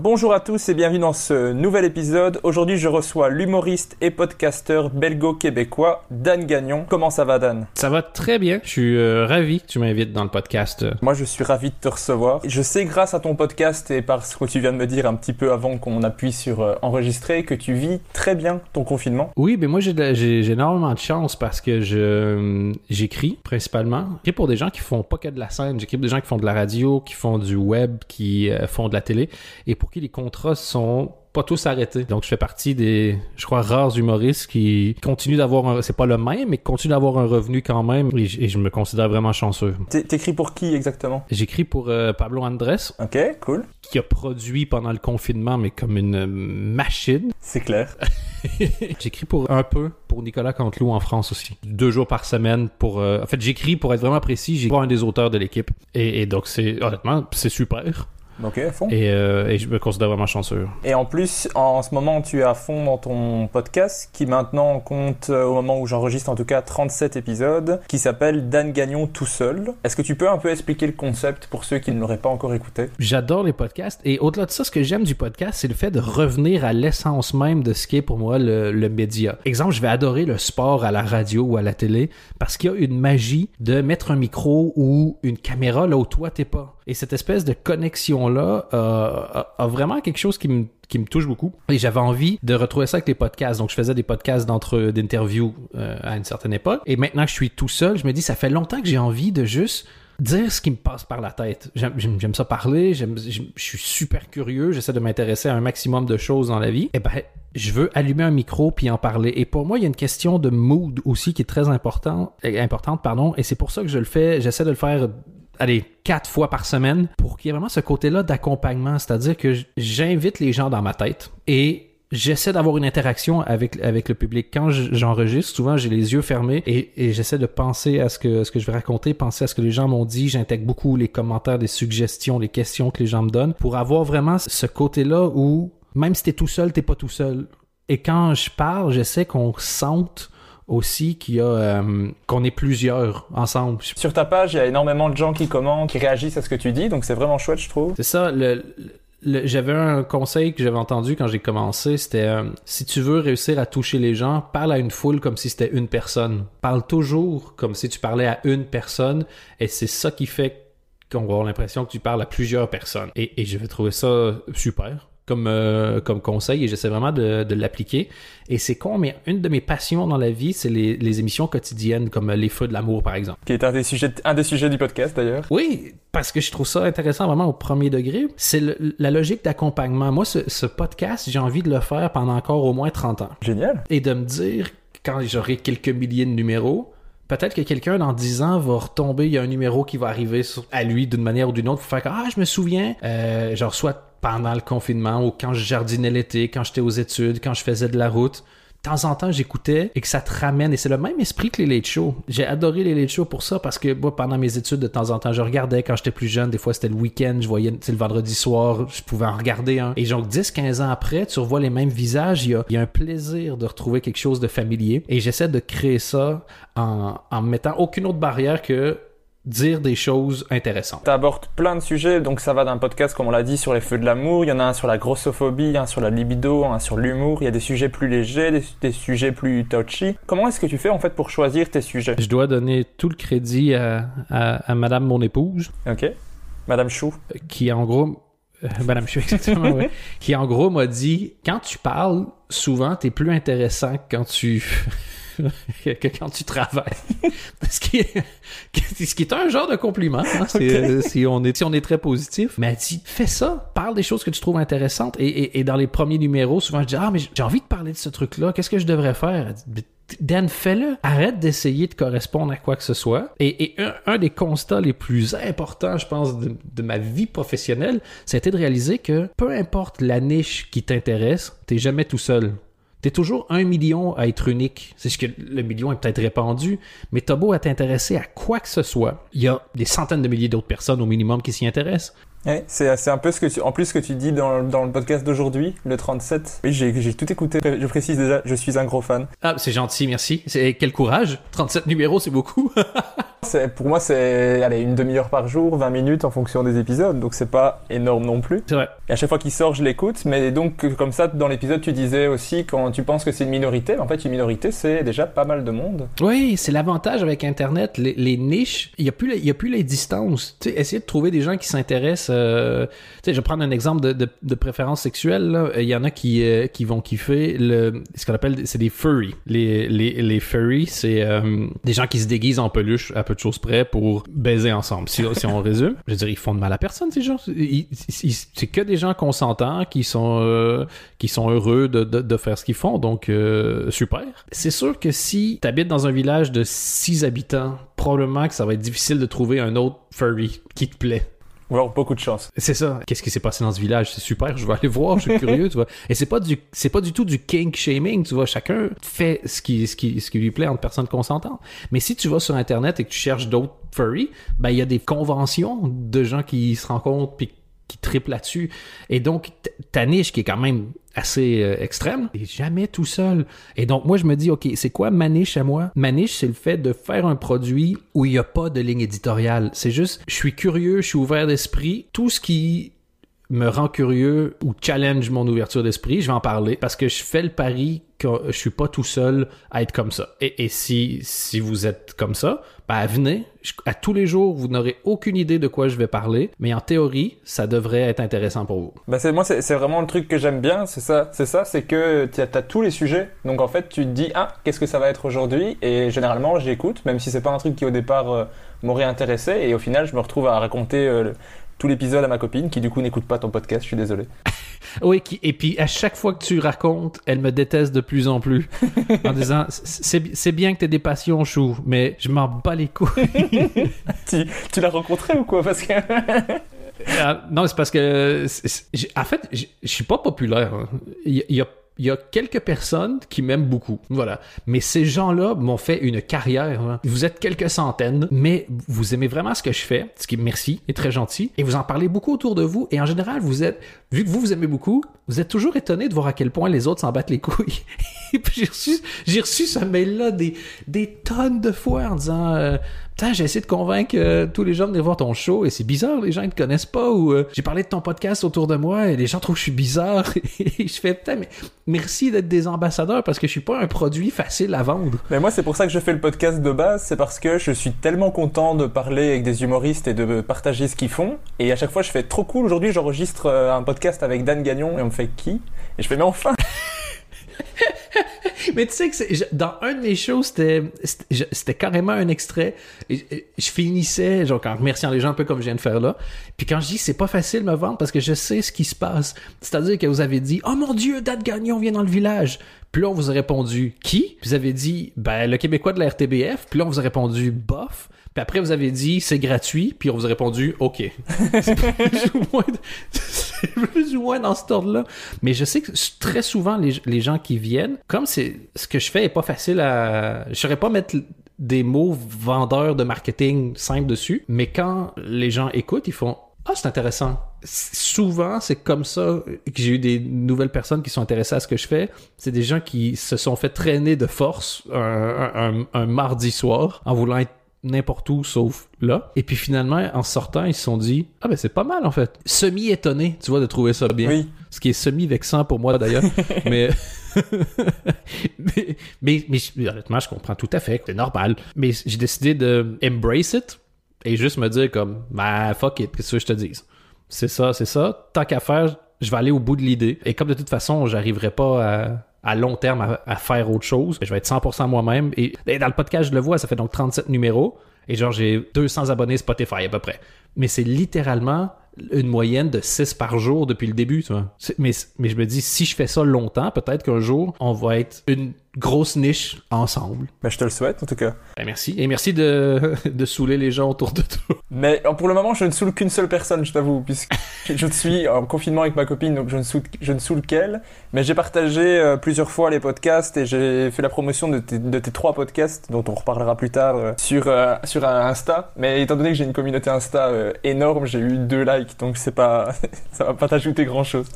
Bonjour à tous et bienvenue dans ce nouvel épisode. Aujourd'hui, je reçois l'humoriste et podcasteur belgo-québécois Dan Gagnon. Comment ça va, Dan? Ça va très bien. Je suis euh, ravi que tu m'invites dans le podcast. Moi, je suis ravi de te recevoir. Je sais, grâce à ton podcast et par ce que tu viens de me dire un petit peu avant qu'on appuie sur euh, enregistrer, que tu vis très bien ton confinement. Oui, mais moi j'ai énormément de chance parce que je euh, j'écris principalement. J'écris pour des gens qui font pas que de la scène. J'écris pour des gens qui font de la radio, qui font du web, qui euh, font de la télé et pour qui les contrats sont pas tous arrêtés. Donc je fais partie des, je crois, rares humoristes qui continuent d'avoir, un- c'est pas le même, mais qui continuent d'avoir un revenu quand même. Et, je- et je me considère vraiment chanceux. T'é- T'écris pour qui exactement? J'écris pour euh, Pablo Andrés, Ok, cool. qui a produit pendant le confinement, mais comme une euh, machine. C'est clair. j'écris pour un peu pour Nicolas Canteloup en France aussi. Deux jours par semaine pour. euh, En fait, j'écris pour être vraiment précis. J'ai pas un des auteurs de l'équipe. Et, et donc, c'est honnêtement, c'est super. Ok, à fond. Et, euh, et je me considère vraiment chanceux. Et en plus, en ce moment, tu es à fond dans ton podcast qui maintenant compte, euh, au moment où j'enregistre en tout cas, 37 épisodes, qui s'appelle Dan Gagnon tout seul. Est-ce que tu peux un peu expliquer le concept pour ceux qui ne l'auraient pas encore écouté? J'adore les podcasts. Et au-delà de ça, ce que j'aime du podcast, c'est le fait de revenir à l'essence même de ce qui est pour moi le, le média. Exemple, je vais adorer le sport à la radio ou à la télé parce qu'il y a une magie de mettre un micro ou une caméra là où toi t'es pas. Et cette espèce de connexion-là euh, a, vraiment quelque chose qui me qui me touche beaucoup. Et j'avais envie de retrouver ça avec les podcasts. Donc, je faisais des podcasts d'entre d'interviews euh, à une certaine époque. Et maintenant que je suis tout seul, je me dis, ça fait longtemps que j'ai envie de juste dire ce qui me passe par la tête. J'aime- ça parler, je suis super curieux, j'essaie de m'intéresser à un maximum de choses dans la vie. Et ben, je veux allumer un micro puis en parler. Et pour moi, il y a une question de mood aussi qui est très important, euh, importante, pardon. Et c'est pour ça que je le fais, j'essaie de le faire allez, quatre fois par semaine pour qu'il y ait vraiment ce côté-là d'accompagnement. C'est-à-dire que j'invite les gens dans ma tête et j'essaie d'avoir une interaction avec, le public. Quand j'enregistre, souvent j'ai les yeux fermés et, j'essaie de penser à ce que, ce que je vais raconter, penser à ce que les gens m'ont dit. J'intègre beaucoup les commentaires, les suggestions, les questions que les gens me donnent pour avoir vraiment ce côté-là où même si t'es tout seul, t'es pas tout seul. Et quand je parle, j'essaie qu'on sente aussi a euh, qu'on est plusieurs ensemble. Sur ta page, il y a énormément de gens qui commentent, qui réagissent à ce que tu dis, donc c'est vraiment chouette, je trouve. C'est ça, le, le- j'avais un conseil que j'avais entendu quand j'ai commencé, c'était euh, si tu veux réussir à toucher les gens, parle à une foule comme si c'était une personne. Parle toujours comme si tu parlais à une personne et c'est ça qui fait qu'on va avoir l'impression que tu parles à plusieurs personnes. Et, et je vais trouver ça super comme, euh, comme conseil et j'essaie vraiment de, de l'appliquer. Et c'est con, mais une de mes passions dans la vie, c'est les, les émissions quotidiennes comme Les Feux de l'amour, par exemple. Qui est un des sujets, un des sujets du podcast d'ailleurs. Oui, parce que je trouve ça intéressant vraiment au premier degré. C'est la logique d'accompagnement. Moi, ce, ce podcast, j'ai envie de le faire pendant encore au moins 30 ans. Génial. Et de me dire, quand j'aurai quelques milliers de numéros, peut-être que quelqu'un dans 10 ans va retomber, il y a un numéro qui va arriver sur- à lui d'une manière ou d'une autre pour faire que, ah, je me souviens, euh, genre soit pendant le confinement ou quand je jardinais l'été, quand j'étais aux études, quand je faisais de la route, de temps en temps j'écoutais et que ça te ramène. Et c'est le même esprit que les late shows. J'ai adoré les late shows pour ça parce que moi, pendant mes études, de temps en temps, je regardais quand j'étais plus jeune. Des fois, c'était le week-end, je voyais, le vendredi soir, je pouvais en regarder un. Et donc, 10, 15 ans après, tu revois les mêmes visages. Il y a, il y a un plaisir de retrouver quelque chose de familier. Et j'essaie de créer ça en, en mettant aucune autre barrière que dire des choses intéressantes. Tu abordes plein de sujets, donc ça va d'un podcast, comme on l'a dit, sur les feux de l'amour, il y en a un sur la grossophobie, un sur la libido, un sur l'humour, il y a des sujets plus légers, des, des sujets plus touchy. Comment est-ce que tu fais en fait pour choisir tes sujets? Je dois donner tout le crédit à, à, à Madame mon épouse, Ok. Madame Chou. qui en gros... euh, Madame Chou, exactement, ouais. Qui en gros m'a dit, quand tu parles, souvent, t'es plus intéressant que quand tu... que quand tu travailles. ce, qui est, ce qui est un genre de compliment, hein, euh, si, on est, si on est très positif. Mais elle dit, fais ça, parle des choses que tu trouves intéressantes. Et, et, et dans les premiers numéros, souvent, je dis, ah, mais j'ai envie de parler de ce truc-là, qu'est-ce que je devrais faire? Elle dit, Mais Dan, fais-le. Arrête d'essayer de correspondre à quoi que ce soit. Et, et un, un des constats les plus importants, je pense, de, de ma vie professionnelle, c'était de réaliser que peu importe la niche qui t'intéresse, t'es jamais tout seul. T'es toujours un million à être unique. C'est ce que le million est peut-être répandu, mais t'as beau à t'intéresser à quoi que ce soit. Il y a des centaines de milliers d'autres personnes au minimum qui s'y intéressent. Ouais, c'est un peu ce que tu, en plus ce que tu dis dans, dans le podcast d'aujourd'hui, le 37. Oui, j'ai tout écouté. Je précise déjà, je suis un gros fan. Ah, c'est gentil, merci. C'est quel courage. 37 numéros, c'est beaucoup. Pour moi c'est allez une demi-heure par jour, 20 minutes en fonction des épisodes, donc c'est pas énorme non plus. c'est vrai. Et à chaque fois qu'il sort, je l'écoute, mais donc comme ça dans l'épisode tu disais aussi quand tu penses que c'est une minorité, en fait une minorité c'est déjà pas mal de monde. Oui, c'est l'avantage avec Internet. Les, les niches, il n'y a, plus les- il y a plus les distances. Tu sais, essayer de trouver des gens qui s'intéressent. Euh, je vais prendre un exemple de, de, préférence sexuelle. Il y en a qui, euh, qui vont kiffer le, ce qu'on appelle, c'est des furries. Les, les, les furries, c'est euh, des gens qui se déguisent en peluche à peu de choses près pour baiser ensemble. Si, si on résume, je veux dire, ils font de mal à personne, ces gens. C'est que des gens consentants qui sont, euh, qui sont heureux de, de, faire ce qu'ils font. Donc, euh, super. C'est sûr que si tu habites dans un village de 6 habitants, probablement que ça va être difficile de trouver un autre furry qui te plaît. Alors beaucoup de chance. C'est ça. Qu'est-ce qui s'est passé dans ce village? C'est super. Je vais aller voir. Je suis curieux, tu vois. Et c'est pas du, c'est pas du tout du kink shaming, tu vois. Chacun fait ce qui, ce qui, ce qui lui plaît entre personnes consentantes. Mais si tu vas sur Internet et que tu cherches d'autres furry, ben, il y a des conventions de gens qui se rencontrent puis qui triplent là-dessus. Et donc, ta niche qui est quand même assez euh, extrême, t'es jamais tout seul. Et donc, moi, je me dis, OK, c'est quoi ma niche à moi? Ma niche, c'est le fait de faire un produit où il n'y a pas de ligne éditoriale. C'est juste, je suis curieux, je suis ouvert d'esprit. Tout ce qui me rend curieux ou challenge mon ouverture d'esprit, je vais en parler parce que je fais le pari que je suis pas tout seul à être comme ça. Et, et si, si vous êtes comme ça, ben venez. À tous les jours, vous n'aurez aucune idée de quoi je vais parler, mais en théorie, ça devrait être intéressant pour vous. Bah c'est moi c'est vraiment le truc que j'aime bien, c'est ça, c'est ça, c'est que tu as, tous les sujets. Donc en fait, tu te dis ah, qu'est-ce que ça va être aujourd'hui? Et généralement, j'écoute même si c'est pas un truc qui au départ euh, m'aurait intéressé et au final, je me retrouve à raconter euh, tout l'épisode à ma copine qui du coup n'écoute pas ton podcast, je suis désolé. Oui, qui- et puis à chaque fois que tu racontes, elle me déteste de plus en plus en disant c'est bien que tu des passions, chou, mais je m'en bats les couilles. tu tu l'as rencontré ou quoi? Parce que Ah, non, c'est parce que. en fait, je suis pas populaire. hein. Y, il y a, il y a quelques personnes qui m'aiment beaucoup. Voilà. Mais ces gens-là m'ont fait une carrière. hein. Vous êtes quelques centaines, mais vous aimez vraiment ce que je fais, ce qui est merci et très gentil. Et vous en parlez beaucoup autour de vous. Et en général, vous êtes, vu que vous vous aimez beaucoup, vous êtes toujours étonné de voir à quel point les autres s'en battent les couilles. j'ai reçu, j'ai reçu ce mail-là des, des tonnes de fois en disant. euh, j'ai essayé de convaincre euh, tous les gens de venir voir ton show et c'est bizarre, les gens ils te connaissent pas ou euh, j'ai parlé de ton podcast autour de moi et les gens trouvent que je suis bizarre et je fais putain mais merci d'être des ambassadeurs parce que je suis pas un produit facile à vendre. Mais moi, c'est pour ça que je fais le podcast de base, c'est parce que je suis tellement content de parler avec des humoristes et de partager ce qu'ils font. Et à chaque fois, je fais trop cool. Aujourd'hui, j'enregistre euh, un podcast avec Dan Gagnon et on me fait qui? Et je fais mais enfin Mais tu sais que dans un de mes shows, c'était carrément un extrait. Je finissais, genre, en remerciant les gens un peu comme je viens de faire là. Puis quand je dis c'est pas facile me vendre parce que je sais ce qui se passe. C'est-à-dire que vous avez dit Oh mon Dieu, Dad Gagnon vient dans le village. Puis là, on vous a répondu Qui Puis vous avez dit Ben, le Québécois de la RTBF. Puis là, on vous a répondu Bof. Puis après, vous avez dit c'est gratuit. Puis on vous a répondu OK. C'est plus ou moins- c'est plus ou moins dans cet ordre-là. Mais je sais que très souvent, les, les gens qui viennent, comme c'est ce que je fais est pas facile à... Je saurais pas mettre des mots vendeurs de marketing simples dessus, mais quand les gens écoutent, ils font ah, c'est intéressant. Souvent, c'est comme ça que j'ai eu des nouvelles personnes qui sont intéressées à ce que je fais. C'est des gens qui se sont fait traîner de force un, un mardi soir en voulant être n'importe où sauf là. Et puis finalement, en sortant, ils se sont dit Ah ben c'est pas mal en fait. Semi-étonné, tu vois, de trouver ça bien. Oui. Ce qui est semi-vexant pour moi d'ailleurs. mais... mais, mais, honnêtement, je comprends tout à fait, c'est normal. Mais j'ai décidé de embrace it et juste me dire comme bah fuck it, qu'est-ce que je te dis? C'est ça, c'est ça. Tant qu'à faire, je vais aller au bout de l'idée. Et comme de toute façon, j'arriverai pas à à long terme à, faire autre chose. Je vais être 100% moi-même. Et, dans le podcast, je le vois, ça fait donc 37 numéros. Et genre, j'ai 200 abonnés Spotify à peu près. Mais c'est littéralement une moyenne de 6 par jour depuis le début, tu vois. Mais, mais je me dis, si je fais ça longtemps, peut-être qu'un jour, on va être une grosse niche ensemble. Ben, je te le souhaite, en tout cas. Ben, merci. Et merci de, de saouler les gens autour de toi. Mais pour le moment, je ne saoule qu'une seule personne, je t'avoue, puisque je suis en confinement avec ma copine, donc je ne saoule, je ne saoule qu'elle. Mais j'ai partagé euh, plusieurs fois les podcasts et j'ai fait la promotion de tes, de tes, trois podcasts, dont on reparlera plus tard, euh, sur, euh, sur Insta. Mais étant donné que j'ai une communauté Insta énorme, j'ai eu deux likes, donc c'est pas, ça va pas t'ajouter grand chose.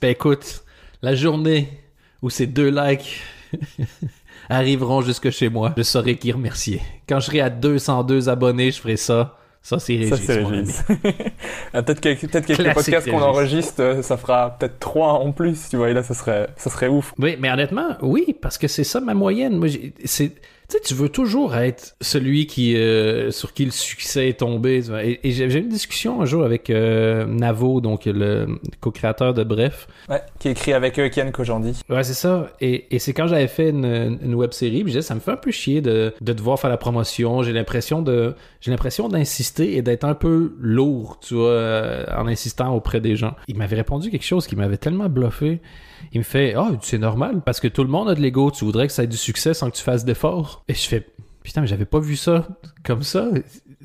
Ben écoute, la journée où ces deux likes arriveront jusque chez moi, je saurai qui remercier. Quand je serai à 202 abonnés, je ferai ça. Ça, c'est Régis. Ah, peut-être que, peut quelques podcasts qu'on enregistre, euh, ça fera peut-être 3 en plus, tu vois, et là, ça serait, ça serait ouf. Oui, mais honnêtement, oui, parce que c'est ça ma moyenne. Moi, c'est tu sais, tu veux toujours être celui qui euh, sur qui le succès est tombé. Et, j'ai eu une discussion un jour avec euh, Navo, donc le co-créateur de Bref. Ouais, qui écrit avec eux Ken Kojandi. Ouais, c'est ça. Et, et c'est quand j'avais fait une, une web série, je disais, ça me fait un peu chier de, de devoir faire la promotion. J'ai l'impression de j'ai l'impression d'insister et d'être un peu lourd, tu vois, en insistant auprès des gens. Il m'avait répondu quelque chose qui m'avait tellement bluffé. Il me fait oh, c'est normal, parce que tout le monde a de l'ego. Tu voudrais que ça ait du succès sans que tu fasses d'efforts? Et je fais Putain, mais j'avais pas vu ça comme ça.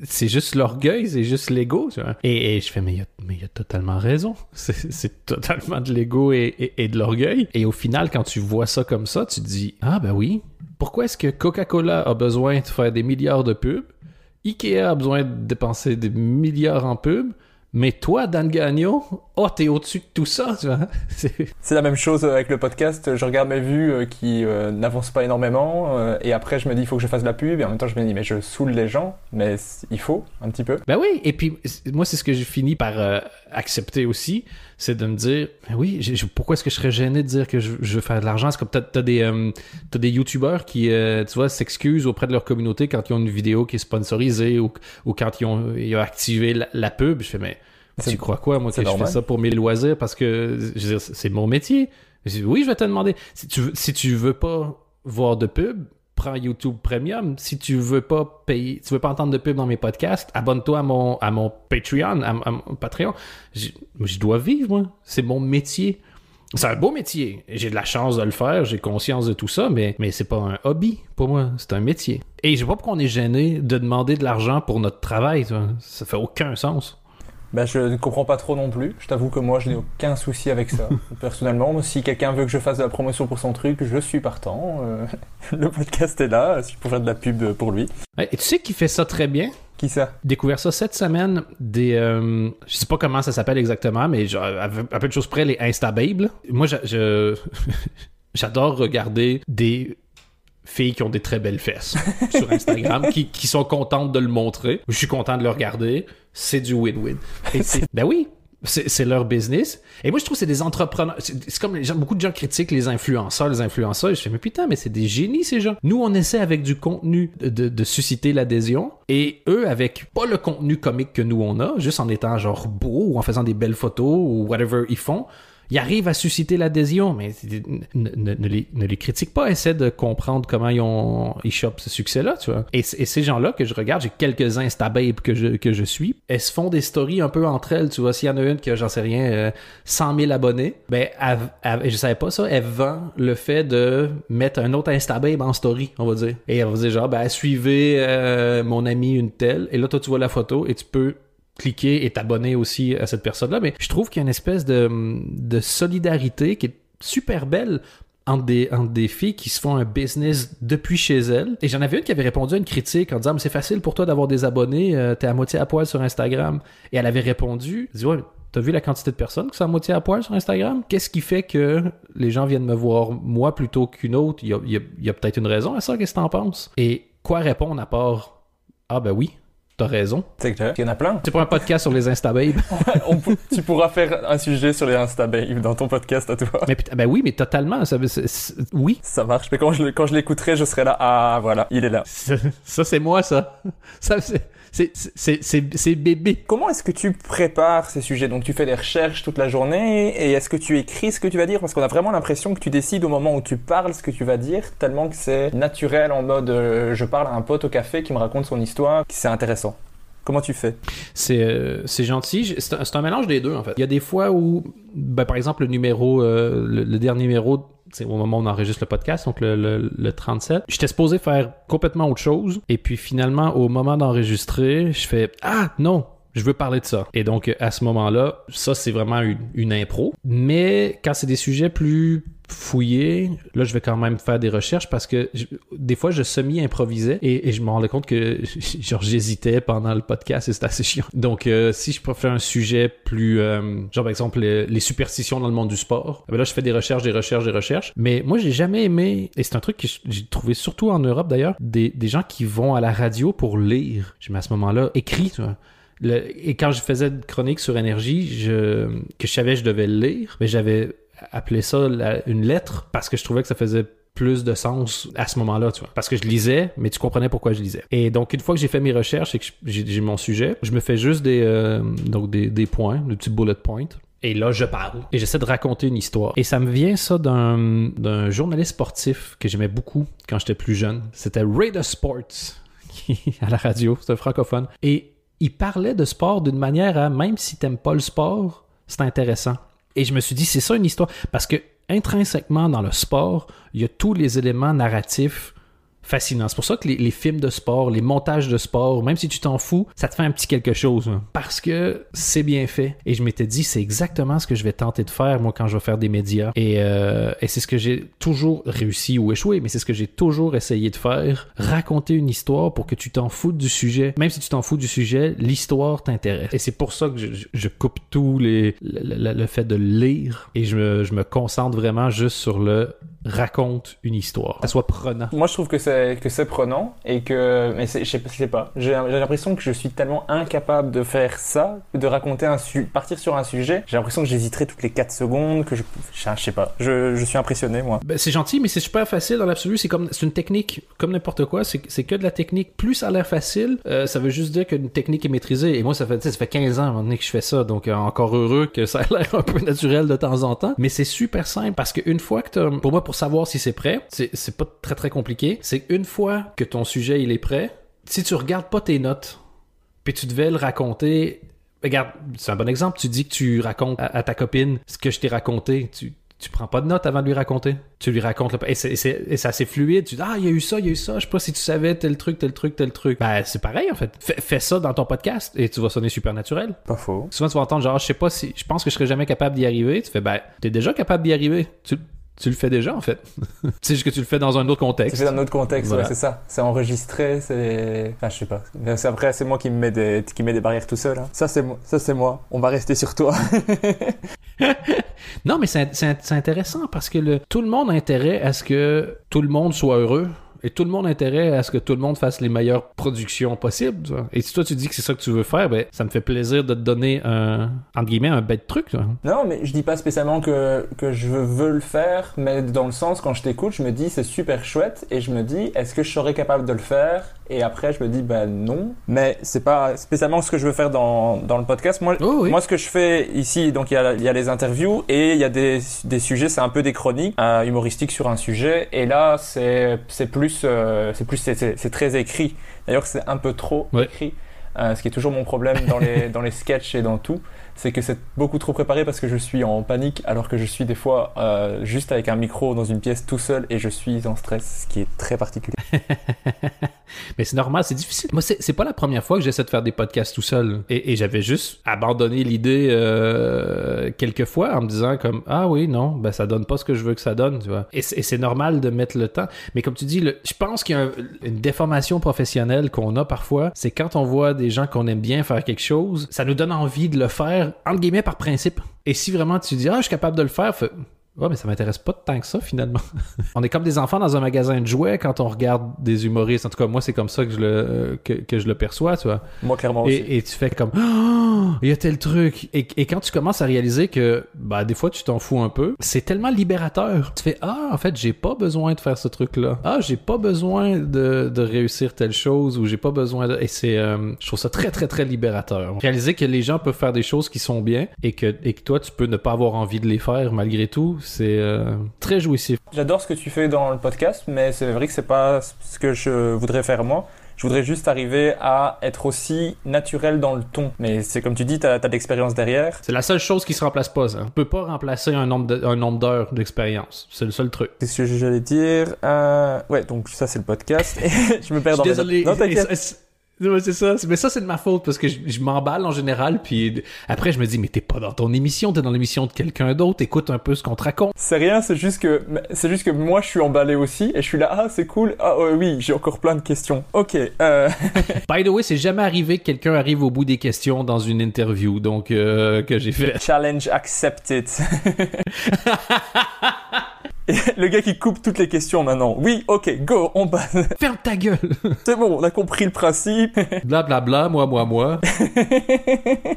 C'est juste l'orgueil, c'est juste l'ego. Et, je fais Mais il a, a totalement raison. C'est totalement de l'ego et, et, de l'orgueil. Et au final, quand tu vois ça comme ça, tu te dis Ah, ben oui. Pourquoi est-ce que Coca-Cola a besoin de faire des milliards de pubs? Ikea a besoin de dépenser des milliards en pubs mais toi, Dan Gagnon, oh, t'es au-dessus de tout ça, tu vois. C'est la même chose avec le podcast. Je regarde mes vues euh, qui euh, n'avancent pas énormément, euh, et après je me dis il faut que je fasse de la pub, et en même temps je me dis mais je saoule les gens, mais il faut un petit peu. Ben oui, et puis moi c'est ce que j'ai fini par accepter aussi, c'est de me dire oui, pourquoi est-ce que je serais gêné de dire que je, veux faire de l'argent? C'est comme t'as as des as des youtubeurs qui tu vois s'excusent auprès de leur communauté quand ils ont une vidéo qui est sponsorisée ou, ou quand ils ont, ils ont activé la, la pub. Je fais mais tu crois quoi, moi, que je fais ça pour mes loisirs? Parce que c'est mon métier? oui, je vais te demander. Si tu, veux, si tu veux pas voir de pub, prends YouTube Premium. Si tu veux pas payer, tu veux pas entendre de pub dans mes podcasts, abonne-toi à mon, à mon Patreon, à, mon Patreon. Je dois vivre, moi. C'est mon métier. C'est un beau métier. J'ai de la chance de le faire, j'ai conscience de tout ça, mais, mais c'est pas un hobby pour moi, c'est un métier. Et je sais pas pourquoi on est gêné de demander de l'argent pour notre travail. Ça, ça fait aucun sens. Ben, je ne comprends pas trop non plus. Je t'avoue que moi, je n'ai aucun souci avec ça. Personnellement, si quelqu'un veut que je fasse de la promotion pour son truc, je suis partant. Euh, le podcast est là, si je peux faire de la pub pour lui. Et tu sais qui fait ça très bien? Qui ça? Découvert ça cette semaine des. Euh, je sais pas comment ça s'appelle exactement, mais genre, à peu de choses près, les Instababes. Moi, je... j'adore regarder des filles qui ont des très belles fesses sur Instagram, qui, qui, sont contentes de le montrer. Je suis content de le regarder. C'est du win-win. ben oui, c'est leur business. Et moi, je trouve que c'est des entrepreneurs. C'est comme les gens, beaucoup de gens critiquent les influenceurs, les influenceurs. Je fais, mais putain, mais c'est des génies, ces gens. Nous, on essaie avec du contenu de, de susciter l'adhésion. Et eux, avec pas le contenu comique que nous, on a, juste en étant genre beau ou en faisant des belles photos ou whatever ils font, il arrive à susciter l'adhésion, mais ne, les, critique pas, essaie de comprendre comment ils, ont, ils chopent ce succès-là, tu vois. Et, ces gens-là que je regarde, j'ai quelques instababes que je, que je suis, elles se font des stories un peu entre elles, tu vois. S'il y en a une qui a, j'en sais rien, 100 euh, 000 abonnés, ben, je savais pas ça, elle vend le fait de mettre un autre instababe en story, on va dire. Et elle va dire genre, ben, suivez euh, mon ami une telle, et là, toi, tu vois la photo et tu peux cliquer et t'abonner aussi à cette personne-là. Mais je trouve qu'il y a une espèce de, solidarité qui est super belle entre des, entre filles qui se font un business depuis chez elles. Et j'en avais une qui avait répondu à une critique en disant Mais c'est facile pour toi d'avoir des abonnés, euh, t'es à moitié à poil sur Instagram. Et elle avait répondu dit, Ouais, T'as vu la quantité de personnes qui sont à moitié à poil sur Instagram? Qu'est-ce qui fait que les gens viennent me voir moi plutôt qu'une autre? Il y a, a peut-être une raison à ça, qu'est-ce que t'en penses? Et quoi répondre à part Ah ben oui, t'as raison. C'est clair. Il y en a plein. C'est pour un podcast sur les Instababes. On peut- tu pourras faire un sujet sur les Instababes dans ton podcast à toi. mais putain, ben oui, mais totalement. Ça, oui. Ça marche. Mais quand je, quand je l'écouterai, je serai là. Ah, voilà, il est là. Ça, ça, c'est moi, ça. Ça, c'est- c'est c'est- c'est- c'est bébé. Comment est-ce que tu prépares ces sujets? Donc tu fais des recherches toute la journée et est-ce que tu écris ce que tu vas dire? Parce qu'on a vraiment l'impression que tu décides au moment où tu parles ce que tu vas dire, tellement que c'est naturel en mode euh, je parle à un pote au café qui me raconte son histoire, qui c'est intéressant. Comment tu fais? C'est euh, c'est gentil. C'est un, c'est un mélange des deux, en fait. Il y a des fois où, ben, par exemple, le numéro, euh, le, le dernier numéro, au moment où on enregistre le podcast, donc le, le, le 37, j'étais supposé faire complètement autre chose. Et puis finalement, au moment d'enregistrer, je fais Ah non! Je veux parler de ça. Et donc, à ce moment-là, ça, c'est vraiment une, impro. Mais quand c'est des sujets plus fouillés, là, je vais quand même faire des recherches parce que des fois, je semi-improvisais et, je me rendais compte que genre, j'hésitais pendant le podcast et c'était assez chiant. Donc, euh, si je préfère un sujet plus, euh, genre par exemple, les, superstitions dans le monde du sport, eh ben là, je fais des recherches, des recherches, des recherches. Mais moi, j'ai jamais aimé, et c'est un truc que j'ai trouvé surtout en Europe d'ailleurs, des, des gens qui vont à la radio pour lire. Je mets à ce moment-là écrit, tu vois. Et quand je faisais de chronique sur énergie, que je savais que je devais le lire, mais j'avais appelé ça une lettre parce que je trouvais que ça faisait plus de sens à ce moment-là, tu vois. Parce que je lisais, mais tu comprenais pourquoi je lisais. Et donc, une fois que j'ai fait mes recherches et que j'ai mon sujet, je me fais juste des, euh, donc des, points, des petits bullet points. Et là, je parle. Et j'essaie de raconter une histoire. Et ça me vient, ça, d'un journaliste sportif que j'aimais beaucoup quand j'étais plus jeune. C'était Raider Sports, à la radio. Un francophone. Et il parlait de sport d'une manière à, même si t'aimes pas le sport, c'est intéressant. Et je me suis dit, c'est ça une histoire. Parce que intrinsèquement, dans le sport, il y a tous les éléments narratifs fascinants. C'est pour ça que les, films de sport, les montages de sport, même si tu t'en fous, ça te fait un petit quelque chose. hein. Parce que c'est bien fait. Et je m'étais dit, c'est exactement ce que je vais tenter de faire, moi, quand je vais faire des médias. Et, euh, c'est ce que j'ai toujours réussi ou échoué, mais c'est ce que j'ai toujours essayé de faire. Raconter une histoire pour que tu t'en foutes du sujet. Même si tu t'en fous du sujet, l'histoire t'intéresse. Et c'est pour ça que je, coupe tout le, fait de lire et je me concentre vraiment juste sur le raconte une histoire. Que ça soit prenant. Moi, je trouve que c'est que c'est prenant et que mais c'est- je sais pas- je sais pas. J'ai j'ai l'impression que je suis tellement incapable de faire ça, de raconter un su partir sur un sujet. J'ai l'impression que j'hésiterai toutes les 4 secondes, que je je, sais pas. Je, je suis impressionné moi. Ben, c'est gentil, mais c'est super facile dans l'absolu. C'est comme c'est une technique, comme n'importe quoi. C'est c'est que de la technique. Plus ça a l'air facile, euh, ça veut juste dire qu'une technique est maîtrisée. Et moi, ça fait, tu ça fait 15 ans à un moment donné que je fais ça, donc euh, encore heureux que ça a l'air un peu naturel de temps en temps. Mais c'est super simple parce qu'une fois que t'as, pour moi, pour savoir si c'est prêt, c'est pas très très compliqué. C'est qu'une fois que ton sujet il est prêt, si tu regardes pas tes notes, puis tu devais le raconter. Regarde, c'est un bon exemple. Tu dis que tu racontes à, à ta copine ce que je t'ai raconté. Tu, tu prends pas de notes avant de lui raconter. Tu lui racontes. le- Et c'est, et assez fluide. Tu dis, ah, il y a eu ça, il y a eu ça. Je sais pas si tu savais tel truc, tel truc, tel truc. Ben, c'est pareil, en fait. Fais, fais ça dans ton podcast et tu vas sonner super naturel. Pas faux. Souvent, tu vas entendre genre, je sais pas si, je pense que je serais jamais capable d'y arriver. Tu fais, ben, t'es déjà capable d'y arriver. Tu, tu le fais déjà, en fait. c'est juste que tu le fais dans un autre contexte. C'est dans un autre contexte, Voilà. ouais, c'est ça. C'est enregistré, c'est. Enfin, je sais pas. C'est après, c'est moi qui me mets des, qui met des barrières tout seul. hein. Ça, c'est moi. Ça, c'est moi. On va rester sur toi. Non, mais c'est intéressant parce que le, tout le monde a intérêt à ce que tout le monde soit heureux. Et tout le monde a intérêt à ce que tout le monde fasse les meilleures productions possibles. tu vois. Et si toi tu dis que c'est ça que tu veux faire, ben ça me fait plaisir de te donner un entre guillemets un bête truc. tu vois. Non, mais je dis pas spécialement que, que je veux le faire, mais dans le sens, quand je t'écoute, je me dis c'est super chouette et je me dis est-ce que je serais capable de le faire? Et après, je me dis bah non. Mais c'est pas spécialement ce que je veux faire dans, dans le podcast. Moi, Oh oui. moi, ce que je fais ici, donc il y a, y a les interviews et il y a des, des sujets, c'est un peu des chroniques euh, humoristiques sur un sujet. Et là, c'est c'est plus, euh, c'est plus, c'est- très écrit. D'ailleurs, c'est un peu trop Ouais. écrit. euh, ce qui est toujours mon problème dans les, dans les sketchs et dans tout, c'est que c'est beaucoup trop préparé parce que je suis en panique alors que je suis des fois euh, juste avec un micro dans une pièce tout seul et je suis en stress, ce qui est très particulier. Mais c'est normal, c'est difficile. Moi, c'est pas la première fois que j'essaie de faire des podcasts tout seul. Et, j'avais juste abandonné l'idée euh, quelques fois en me disant comme ah oui non, ben ça donne pas ce que je veux que ça donne, tu vois. Et c'est normal de mettre le temps. Mais comme tu dis, le- je pense qu'il y a un- une déformation professionnelle qu'on a parfois. C'est quand on voit des gens qu'on aime bien faire quelque chose, ça nous donne envie de le faire entre guillemets par principe. Et si vraiment tu dis ah je suis capable de le faire, Ouais, mais ça m'intéresse pas tant que ça, finalement. on est comme des enfants dans un magasin de jouets quand on regarde des humoristes. En tout cas, moi, c'est comme ça que je le, que, que je le perçois, tu vois. Moi, clairement aussi. Et, et tu fais comme, oh, il y a tel truc. Et, et quand tu commences à réaliser que, bah, des fois, tu t'en fous un peu, c'est tellement libérateur. Tu fais, ah, en fait, j'ai pas besoin de faire ce truc-là. Ah, j'ai pas besoin de, de réussir telle chose ou j'ai pas besoin de. Et c'est, euh, je trouve ça très, très, très libérateur. Réaliser que les gens peuvent faire des choses qui sont bien et que, et que toi, tu peux ne pas avoir envie de les faire malgré tout, c'est euh, très jouissif. J'adore ce que tu fais dans le podcast, mais c'est vrai que c'est pas ce que je voudrais faire moi. Je voudrais juste arriver à être aussi naturel dans le ton. Mais c'est comme tu dis, t'as as, de l'expérience derrière. C'est la seule chose qui se remplace pas, ça. On peut pas remplacer un nombre de- un nombre d'heures d'expérience. C'est le seul truc. C'est ce que j'allais dire. Euh... Ouais, donc ça c'est le podcast. je me perds dans mes désolé. Non, c'est ça. Mais ça, c'est de ma faute parce que je, je m'emballe en général. Puis après, je me dis, mais t'es pas dans ton émission, t'es dans l'émission de quelqu'un d'autre. Écoute un peu ce qu'on te raconte. C'est rien, c'est juste que c'est juste que moi je suis emballé aussi et je suis là ah c'est cool ah ouais, oui j'ai encore plein de questions ok euh... By the way, c'est jamais arrivé que quelqu'un arrive au bout des questions dans une interview, donc euh, que j'ai fait. challenge accepted Et le gars qui coupe toutes les questions maintenant oui ok go on passe Ferme ta gueule. c'est bon on a compris le principe Bla bla bla. Moi moi moi.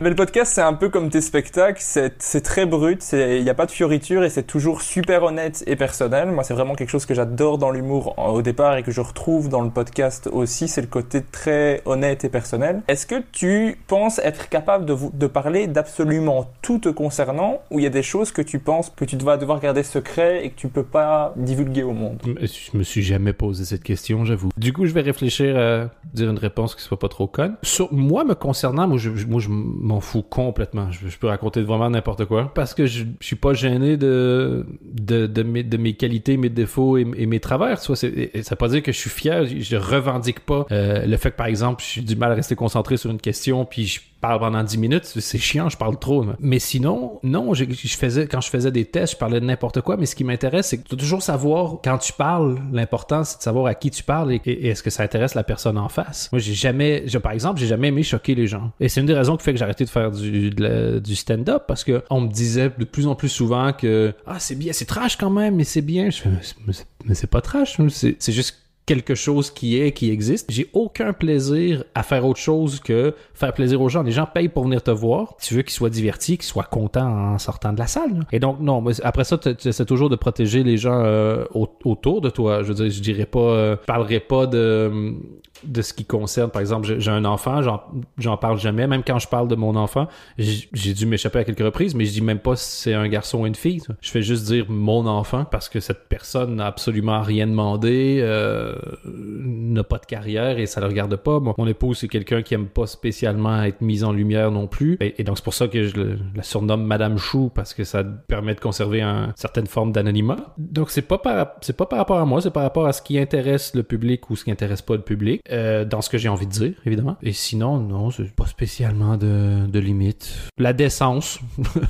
mais le podcast c'est un peu comme tes spectacles c'est c'est très brut il y a pas de fioriture et c'est toujours super honnête et personnel moi c'est vraiment quelque chose que j'adore dans l'humour au départ et que je retrouve dans le podcast aussi c'est le côté très honnête et personnel est-ce que tu penses être capable de, vous- de parler d'absolument tout te concernant ou il y a des choses que tu penses que tu vas devoir garder secret et que tu peux pas divulguer au monde Je me suis jamais posé cette question, j'avoue. Du coup, je vais réfléchir à dire une réponse qui soit pas trop conne. Sur moi, me concernant, moi, je, je- moi, je m'en fous complètement. Je, je peux raconter vraiment n'importe quoi parce que je, je suis pas gêné de de, de, mes, de mes qualités, mes défauts et, mes travers. Soit ça veut pas dire que je suis fier. Je, je revendique pas euh, le fait que, par exemple, j'ai du mal à rester concentré sur une question puis je parle pendant 10 minutes, c'est chiant, je parle trop. Mais sinon, non, je, faisais, quand je faisais des tests, je parlais de n'importe quoi, mais ce qui m'intéresse, c'est que tu toujours savoir, quand tu parles, l'important, c'est de savoir à qui tu parles et, est-ce que ça intéresse la personne en face. Moi, j'ai jamais, par exemple, j'ai jamais aimé choquer les gens. Et c'est une des raisons qui fait que j'ai arrêté de faire du, stand-up, parce que on me disait de plus en plus souvent que, ah, c'est bien, c'est trash quand même, mais c'est bien. Je mais c'est- pas trash, c'est juste quelque chose qui est, qui existe. J'ai aucun plaisir à faire autre chose que faire plaisir aux gens. Les gens payent pour venir te voir. Tu veux qu'ils soient divertis, qu'ils soient contents en sortant de la salle. Et donc, non, après ça, tu essaies toujours de protéger les gens euh, au- autour de toi. Je veux dire, je dirais pas, euh, je parlerai pas de de ce qui concerne, par exemple, j'ai un enfant, j'en- parle jamais, même quand je parle de mon enfant, j'ai dû m'échapper à quelques reprises, mais je dis même pas si c'est un garçon ou une fille. Je fais juste dire mon enfant parce que cette personne n'a absolument rien demandé, euh, euh n'a pas de carrière et ça le regarde pas. Mon, épouse, c'est quelqu'un qui aime pas spécialement être mise en lumière non plus. Et, donc, c'est pour ça que je la surnomme Madame Chou parce que ça permet de conserver une certaine forme d'anonymat. Donc, c'est pas par, c'est pas par rapport à moi, c'est par rapport à ce qui intéresse le public ou ce qui intéresse pas le public, euh, dans ce que j'ai envie de dire, évidemment. Et sinon, non, c'est pas spécialement de, de limite. La décence.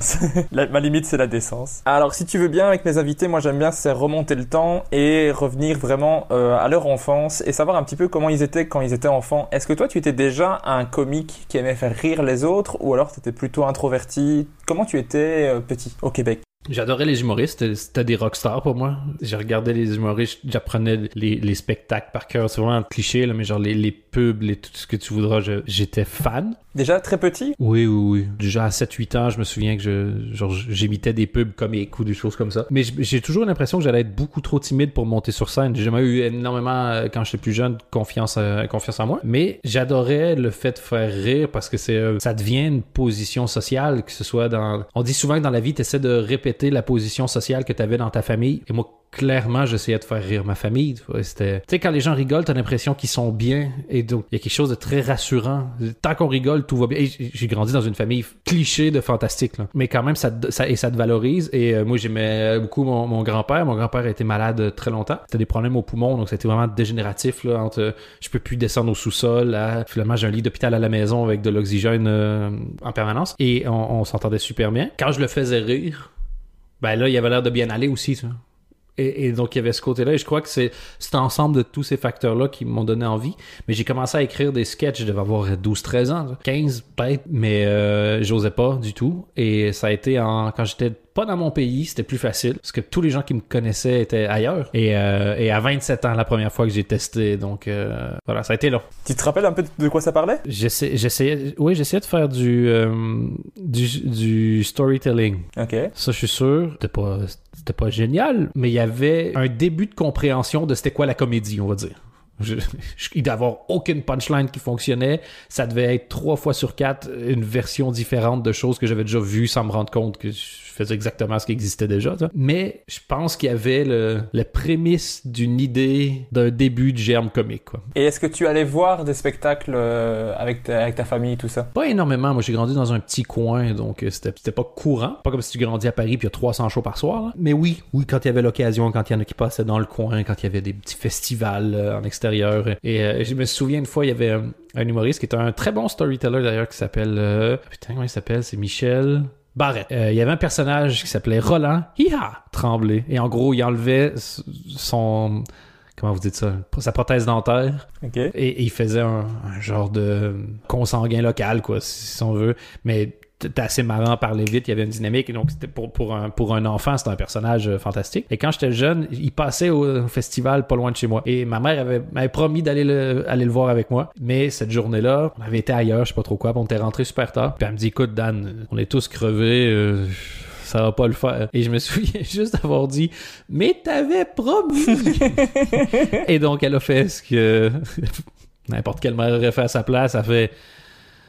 Ma limite, c'est la décence. Alors, si tu veux bien, avec mes invités, moi j'aime bien, c'est remonter le temps et revenir vraiment euh, à leur enfance et savoir un petit peu comment ils étaient quand ils étaient enfants. Est-ce que toi, tu étais déjà un comique qui aimait faire rire les autres ou alors tu étais plutôt introverti? Comment tu étais euh, petit au Québec? J'adorais les humoristes, c'était- des rockstars pour moi. Je regardais les humoristes, j'apprenais les, les spectacles par cœur. C'est vraiment un cliché, là, mais genre les, les pubs, les, tout ce que tu voudras, j'étais fan. Déjà très petit? Oui, oui, oui. Déjà à 7-8 ans, je me souviens que je, genre, j'imitais des pubs comiques ou des choses comme ça. Mais j'ai toujours l'impression que j'allais être beaucoup trop timide pour monter sur scène. J'ai jamais eu énormément, euh, quand j'étais plus jeune, confiance, euh, confiance en moi. Mais j'adorais le fait de faire rire parce que c'est, euh, ça devient une position sociale, que ce soit dans... On dit souvent que dans la vie, tu essaies de répéter la position sociale que tu avais dans ta famille. Et moi, clairement, j'essayais de faire rire ma famille. Tu sais, quand les gens rigolent, t'as l'impression qu'ils sont bien. Et donc, il y a quelque chose de très rassurant. Tant qu'on rigole, tout va bien. J'ai grandi dans une famille cliché de fantastique. Mais quand même, ça, et ça te valorise. Et euh, moi, j'aimais beaucoup mon, grand-père. Mon grand-père a été malade euh, très longtemps. C'était des problèmes au poumon, donc c'était vraiment dégénératif, là, entre je peux plus descendre au sous-sol, finalement, j'ai un lit d'hôpital à la maison avec de l'oxygène euh, en permanence. Et on, s'entendait super bien. Quand je le faisais rire, ben là, il avait l'air de bien aller aussi. Et, et donc, il y avait ce côté-là. Et je crois que c'est cet ensemble de tous ces facteurs-là qui m'ont donné envie. Mais j'ai commencé à écrire des sketchs. Je devais avoir 12-13 ans, 15 peut-être. Mais euh, j'osais pas du tout. Et ça a été en, quand j'étais pas dans mon pays, c'était plus facile. Parce que tous les gens qui me connaissaient étaient ailleurs. Et, euh, et à 27 ans, la première fois que j'ai testé. Donc, euh, voilà, ça a été long. Tu te rappelles un peu de quoi ça parlait? J'essayais, oui, j'essayais de faire du, euh, du, du storytelling. Ok. Ça, je suis sûr, c'était pas, c'était pas génial, mais il y avait un début de compréhension de c'était quoi la comédie, on va dire. Je- je- il aucune punchline qui fonctionnait. Ça devait être trois fois sur quatre une version différente de choses que j'avais déjà vues sans me rendre compte que je faisais exactement ce qui existait déjà. ça. Mais je pense qu'il y avait le, le prémisse d'une idée d'un début de germe comique. Quoi. Et est-ce que tu allais voir des spectacles euh, avec, ta, avec ta famille, tout ça? Pas énormément. Moi, j'ai grandi dans un petit coin, donc euh, c'était c'était pas courant. Pas comme si tu grandis à Paris puis il y a 300 shows par soir. là. Mais oui, oui, quand il y avait l'occasion, quand il y en a qui passaient dans le coin, quand il y avait des petits festivals euh, en extérieur. Et euh, je me souviens une fois, il y avait un humoriste qui était un très bon storyteller d'ailleurs qui s'appelle... euh, putain, comment il s'appelle? C'est Michel... Barrett. Euh, il y avait un personnage qui s'appelait Roland Hiha Tremblay. Et en gros, il enlevait son... Comment vous dites ça? Sa prothèse dentaire. Et, et il faisait un, un genre de consanguin local, quoi, si, si on veut. Mais c'était assez marrant parler vite, il y avait une dynamique. Et donc, c'était pour, pour, un, pour un enfant, c'était un personnage euh, fantastique. Et quand j'étais jeune, il passait au festival pas loin de chez moi. Et ma mère avait, m'avait promis d'aller le, aller le voir avec moi. Mais cette journée-là, on avait été ailleurs, je sais pas trop quoi. puis on était rentré super tard. Puis elle me dit, écoute, Dan, on est tous crevés. euh, ça va pas le faire. Et je me souviens juste d'avoir dit, mais t'avais promis. Et donc, elle a fait ce que n'importe quelle mère aurait fait à sa place. Elle a fait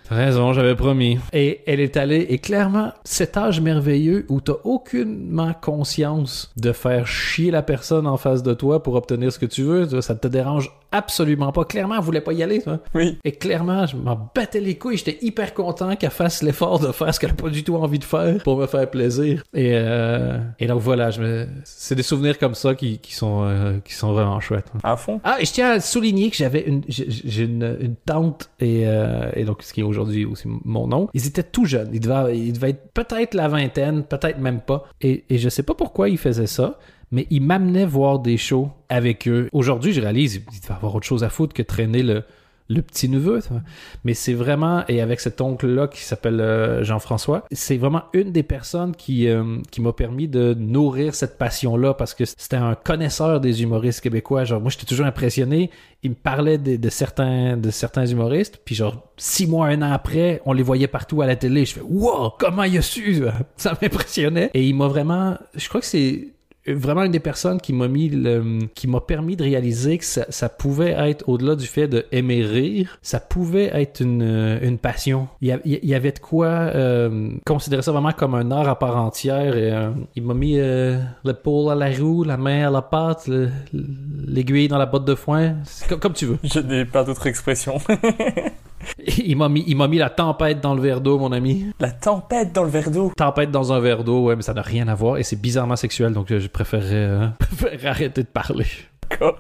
T'as raison, j'avais promis. Et elle est allée, et clairement, cet âge merveilleux où t'as aucunement conscience de faire chier la personne en face de toi pour obtenir ce que tu veux, ça te dérange absolument pas. Clairement, elle voulait pas y aller, toi. Oui. Et clairement, je m'en battais les couilles. J'étais hyper content qu'elle fasse l'effort de faire ce qu'elle a pas du tout envie de faire pour me faire plaisir. Et, euh, et donc voilà, je me... c'est des souvenirs comme ça qui, qui sont, euh, qui sont vraiment chouettes. À fond. Ah, et je tiens à souligner que j'avais une, j'ai une tante et, euh, et donc ce qui est aujourd'hui aussi mon nom. Ils étaient tout jeunes. Ils devaient, ils devaient être peut-être la vingtaine, peut-être même pas. Et, et je sais pas pourquoi ils faisaient ça. Mais ils m'amenaient voir des shows avec eux. Aujourd'hui, je réalise, il devait avoir autre chose à foutre que traîner le, le petit neveu. Mais c'est vraiment, et avec cet oncle-là qui s'appelle euh, Jean-François, c'est vraiment une des personnes qui, euh, qui m'a permis de nourrir cette passion-là parce que c'était un connaisseur des humoristes québécois. Genre, moi, j'étais toujours impressionné. Il me parlait de, de certains, de certains humoristes, puis genre, six mois, un an après, on les voyait partout à la télé. Je fais, wow, comment il a su? Ça m'impressionnait. Et il m'a vraiment, je crois que c'est vraiment une des personnes qui m'a mis le, qui m'a permis de réaliser que ça, ça pouvait être au-delà du fait de aimer rire, ça pouvait être une, euh, une passion. Il y, avait de quoi euh, considérer ça vraiment comme un art à part entière. Et, euh, il m'a mis euh, l'épaule à la roue, la main à la pâte, le- l'aiguille dans la botte de foin, comme, comme tu veux. Je n'ai pas d'autre expression. Il m'a mis, il m'a mis la tempête dans le verre d'eau, mon ami. La tempête dans le verre d'eau. Tempête dans un verre d'eau, ouais, mais ça n'a rien à voir et c'est bizarrement sexuel, donc euh, je préférerais, euh, préférerais arrêter de parler. D'accord.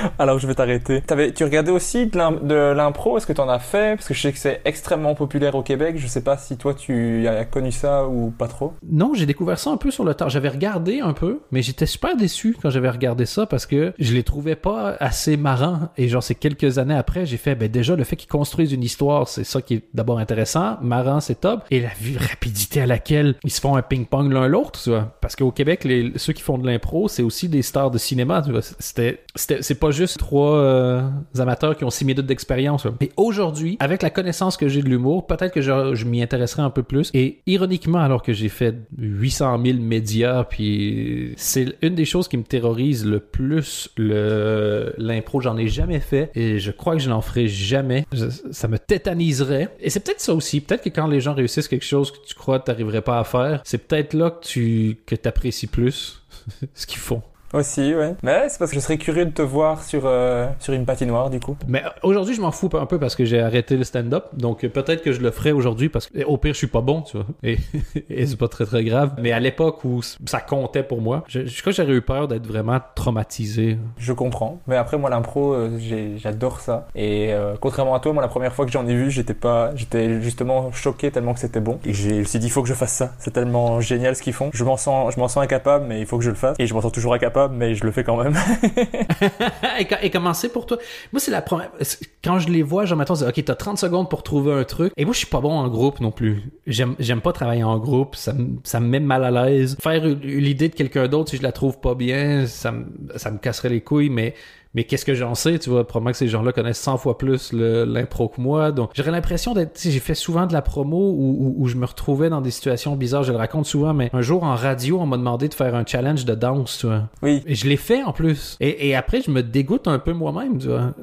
Alors je vais t'arrêter. Tu regardais aussi de l'im- de l'impro? Est-ce que tu en as fait? Parce que je sais que c'est extrêmement populaire au Québec. Je sais pas si toi tu as connu ça ou pas trop. Non, j'ai découvert ça un peu sur le tard. J'avais regardé un peu, mais j'étais super déçu quand j'avais regardé ça parce que je les trouvais pas assez marrants. Et genre, c'est quelques années après, j'ai fait, ben déjà, le fait qu'ils construisent une histoire, c'est ça qui est d'abord intéressant. Marrant, c'est top. Et la rapidité à laquelle ils se font un ping-pong l'un l'autre, tu vois. Parce qu'au Québec, ceux qui font de l'impro, c'est aussi des stars de cinéma, tu vois. C'était, c'est pas juste trois euh, amateurs qui ont six minutes d'expérience. là. Et aujourd'hui, avec la connaissance que j'ai de l'humour, peut-être que je, m'y intéresserai un peu plus. Et ironiquement, alors que j'ai fait 800 000 médias, puis c'est une des choses qui me terrorise le plus, l'impro. J'en ai jamais fait et je crois que je n'en ferai jamais. Ça me tétaniserait. Et c'est peut-être ça aussi. Peut-être que quand les gens réussissent quelque chose que tu crois que tu n'arriverais pas à faire, c'est peut-être là que tu que apprécies plus ce qu'ils font. Aussi, ouais. Mais c'est parce que je serais curieux de te voir sur, euh, sur une patinoire, du coup. Mais aujourd'hui, je m'en fous un peu parce que j'ai arrêté le stand-up. Donc euh, peut-être que je le ferai aujourd'hui parce que au pire, je suis pas bon, tu vois. Et, et c'est pas très très grave. Mais à l'époque où ça comptait pour moi, je, je crois que j'aurais eu peur d'être vraiment traumatisé. Je comprends. Mais après, moi, l'impro, euh, j'adore ça. Et euh, contrairement à toi, moi, la première fois que j'en ai vu, j'étais pas, j'étais justement choqué tellement que c'était bon. Et j'ai- je me suis dit, il faut que je fasse ça. C'est tellement génial ce qu'ils font. Je m'en sens, je m'en sens incapable, mais il faut que je le fasse. Et je m'en sens toujours incapable, mais je le fais quand même. et, co- et comment c'est pour toi? Moi, c'est la première. Quand je les vois, genre, mettons, c'est, ok, t'as 30 secondes pour trouver un truc. Et moi, je suis pas bon en groupe non plus. J'aime, pas travailler en groupe. Ça, me- met mal à l'aise. Faire l'idée de quelqu'un d'autre, si je la trouve pas bien, ça ça me casserait les couilles, mais. Mais qu'est-ce que j'en sais, tu vois? Probablement que ces gens-là connaissent 100 fois plus l'impro que moi. Donc, j'aurais l'impression d'être, j'ai fait souvent de la promo où, où- où je me retrouvais dans des situations bizarres. Je le raconte souvent, mais un jour en radio, on m'a demandé de faire un challenge de danse, tu vois. oui. Et je l'ai fait en plus. Et, et après, je me dégoûte un peu moi-même, tu vois.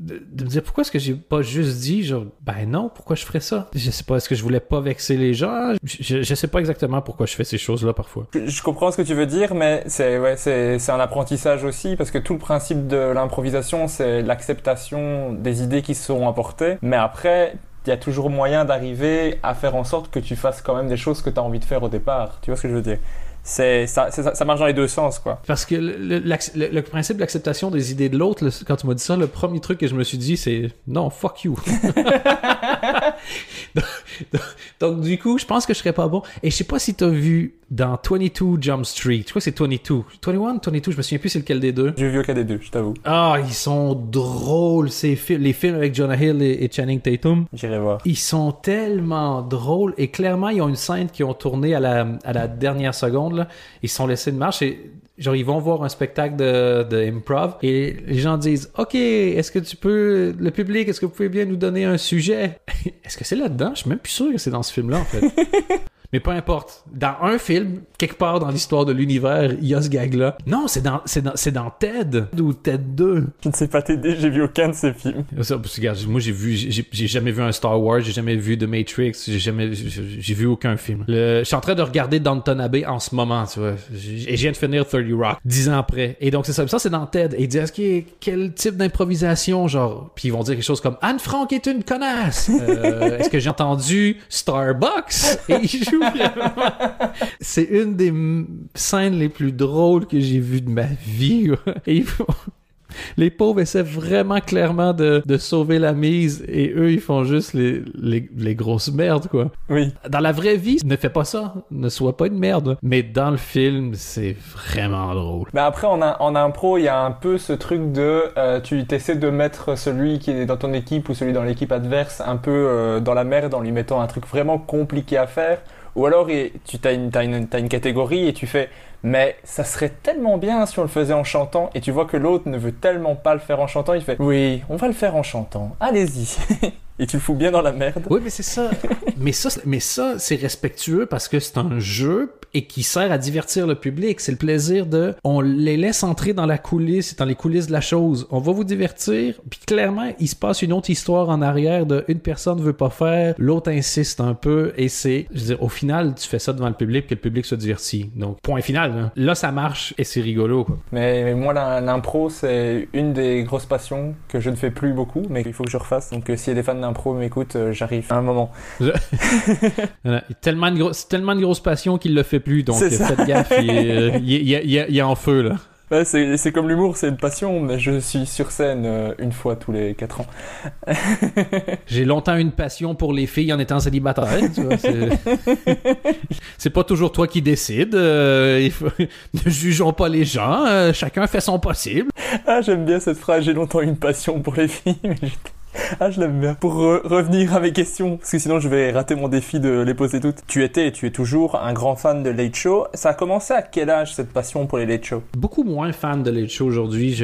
De, de me dire pourquoi est-ce que j'ai pas juste dit genre ben non pourquoi je ferais ça? Je sais pas est-ce que je voulais pas vexer les gens? Je, je, sais pas exactement pourquoi je fais ces choses là parfois Je- comprends ce que tu veux dire, mais c'est ouais, c'est c'est un apprentissage aussi parce que tout le principe de l'improvisation, c'est l'acceptation des idées qui sont apportées. Mais après, il y a toujours moyen d'arriver à faire en sorte que tu fasses quand même des choses que tu as envie de faire au départ. Tu vois ce que je veux dire? C'est ça, ça, ça marche dans les deux sens, quoi. parce que le, le- le- principe de l'acceptation des idées de l'autre quand tu m'as dit ça le premier truc que je me suis dit c'est non fuck you donc, du coup je pense que je serais pas bon et je sais pas si t'as vu dans 22 Jump Street je crois que c'est 22 21 22 je me souviens plus c'est lequel des deux J'ai vu aucun des deux, je t'avoue. Ah, ils sont drôles, ces films. Les films avec Jonah Hill et, et Channing Tatum. J'irai voir. Ils sont tellement drôles et clairement, ils ont une scène qui ont tourné à la, à la dernière seconde. Là. Ils sont laissés de marche et genre ils vont voir un spectacle de, de improv et les gens disent OK, est-ce que tu peux le public, est-ce que vous pouvez bien nous donner un sujet? Est-ce que c'est là-dedans? Je suis même plus sûr que c'est dans ce film-là en fait. Mais peu importe. Dans un film, quelque part dans l'histoire de l'univers, il y a ce gag-là. Non, c'est dans, c'est dans, c'est dans Ted ou Ted 2. Je ne sais pas t'aider, j'ai vu aucun de ces films. Ça, parce que, regarde, moi j'ai vu, j'ai j'ai jamais vu un Star Wars, j'ai jamais vu The Matrix, j'ai jamais, j'ai vu aucun film. Le- je suis en train de regarder Downton Abbey en ce moment, tu vois. Et je viens de finir 30 Rock, dix ans après. Et donc c'est ça, ça c'est dans Ted. Et ils disent, ok, quel type d'improvisation, genre? Puis ils vont dire quelque chose comme Anne Frank est une connasse. Euh, Est-ce que j'ai entendu Starbucks? Et ils jouent vraiment. C'est une des scènes les plus drôles que j'ai vues de ma vie. Et les pauvres essaient vraiment clairement de, de sauver la mise et eux, ils font juste les, les, les grosses merdes, quoi. Oui. Dans la vraie vie, ne fais pas ça. Ne sois pas une merde. Mais dans le film, c'est vraiment drôle. Mais après, en, in- en impro, il y a un peu ce truc de euh, tu t'essaies de mettre celui qui est dans ton équipe ou celui dans l'équipe adverse un peu euh, dans la merde en lui mettant un truc vraiment compliqué à faire. Ou alors tu as une catégorie et tu fais mais ça serait tellement bien si on le faisait en chantant. Et tu vois que l'autre ne veut tellement pas le faire en chantant, il fait oui, on va le faire en chantant, allez-y. et tu le fous bien dans la merde. Oui, mais c'est ça. mais ça, c'est- mais ça, c'est respectueux parce que c'est un jeu et qui sert à divertir le public. C'est le plaisir de, on les laisse entrer dans la coulisse, dans les coulisses de la chose. On va vous divertir. Puis clairement, il se passe une autre histoire en arrière de une personne veut pas faire, l'autre insiste un peu et c'est, je veux dire, au final, tu fais ça devant le public que le public se divertit. Donc, point final. Là, Là, ça marche et c'est rigolo, quoi. Mais, mais moi, l'impro, c'est une des grosses passions que je ne fais plus beaucoup, mais qu'il faut que je refasse. Donc, euh, s'il y a des fans d'impro m'écoutent, euh, j'arrive à un moment. Voilà. Tellement de gros- tellement de grosse passion qu'il le fait plus. Donc, faites gaffe. Il est, euh, il est- il est- il est- il est en feu, là. Ouais, c'est comme l'humour, c'est une passion, mais je suis sur scène euh, une fois tous les 4 ans. J'ai longtemps une passion pour les filles en étant célibataire. c'est... pas toujours toi qui décides. euh, il faut- Ne jugeons pas les gens. euh, chacun fait son possible. Ah, j'aime bien cette phrase, j'ai longtemps une passion pour les filles, mais Ah, je l'aime bien. Pour re- revenir à mes questions, parce que sinon je vais rater mon défi de les poser toutes. Tu étais et tu es toujours un grand fan de Late Show. Ça a commencé à quel âge cette passion pour les Late Show Beaucoup moins fan de Late Show aujourd'hui.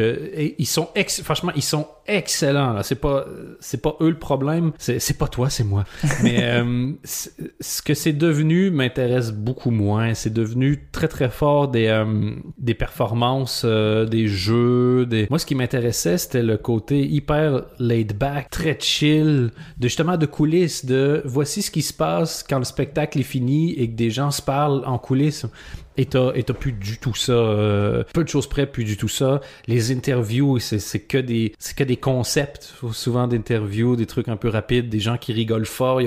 Ils sont ex... franchement, ils sont excellents. Là. C'est pas, c'est pas eux le problème. C'est, c'est pas toi, c'est moi. Mais euh, ce que c'est devenu m'intéresse beaucoup moins. C'est devenu très très fort des, euh, des performances, euh, des jeux. Des... Moi, ce qui m'intéressait, c'était le côté hyper laid back, très chill, de justement de coulisses, de voici ce qui se passe quand le spectacle est fini et que des gens se parlent en coulisses. Et t'as, plus du tout ça. euh, peu de choses près, plus du tout ça. Les interviews, c'est, que des c'est que des concepts. Souvent d'interviews, des trucs un peu rapides, des gens qui rigolent fort.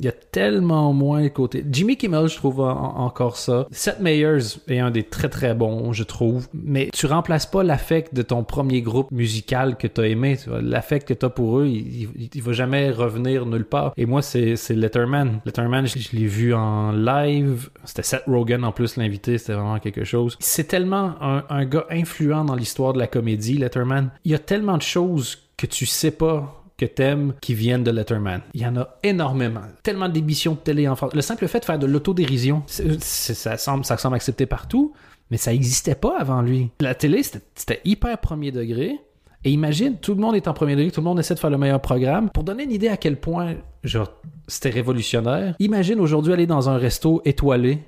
Il y a tellement moins le côté. Jimmy Kimmel, je trouve en- en- encore ça. Seth Meyers est un des très très bons, je trouve. Mais tu remplaces pas l'affect de ton premier groupe musical que t'as aimé. L'affect que t'as pour eux, il, il, va jamais revenir nulle part. Et moi, c'est, Letterman. Letterman, je, je l'ai vu en live. C'était Seth Rogen en plus l'invité. C'était vraiment quelque chose. C'est tellement un, un gars influent dans l'histoire de la comédie, Letterman. Il y a tellement de choses que tu sais pas que qui viennent de Letterman. Il y en a énormément. Tellement d'émissions de télé en France. Le simple fait de faire de l'autodérision, ça, semble, ça semble accepté partout, mais ça n'existait pas avant lui. La télé, c'était- hyper premier degré. Et imagine, tout le monde est en premier degré, tout le monde essaie de faire le meilleur programme. Pour donner une idée à quel point, genre, c'était révolutionnaire, imagine aujourd'hui aller dans un resto étoilé,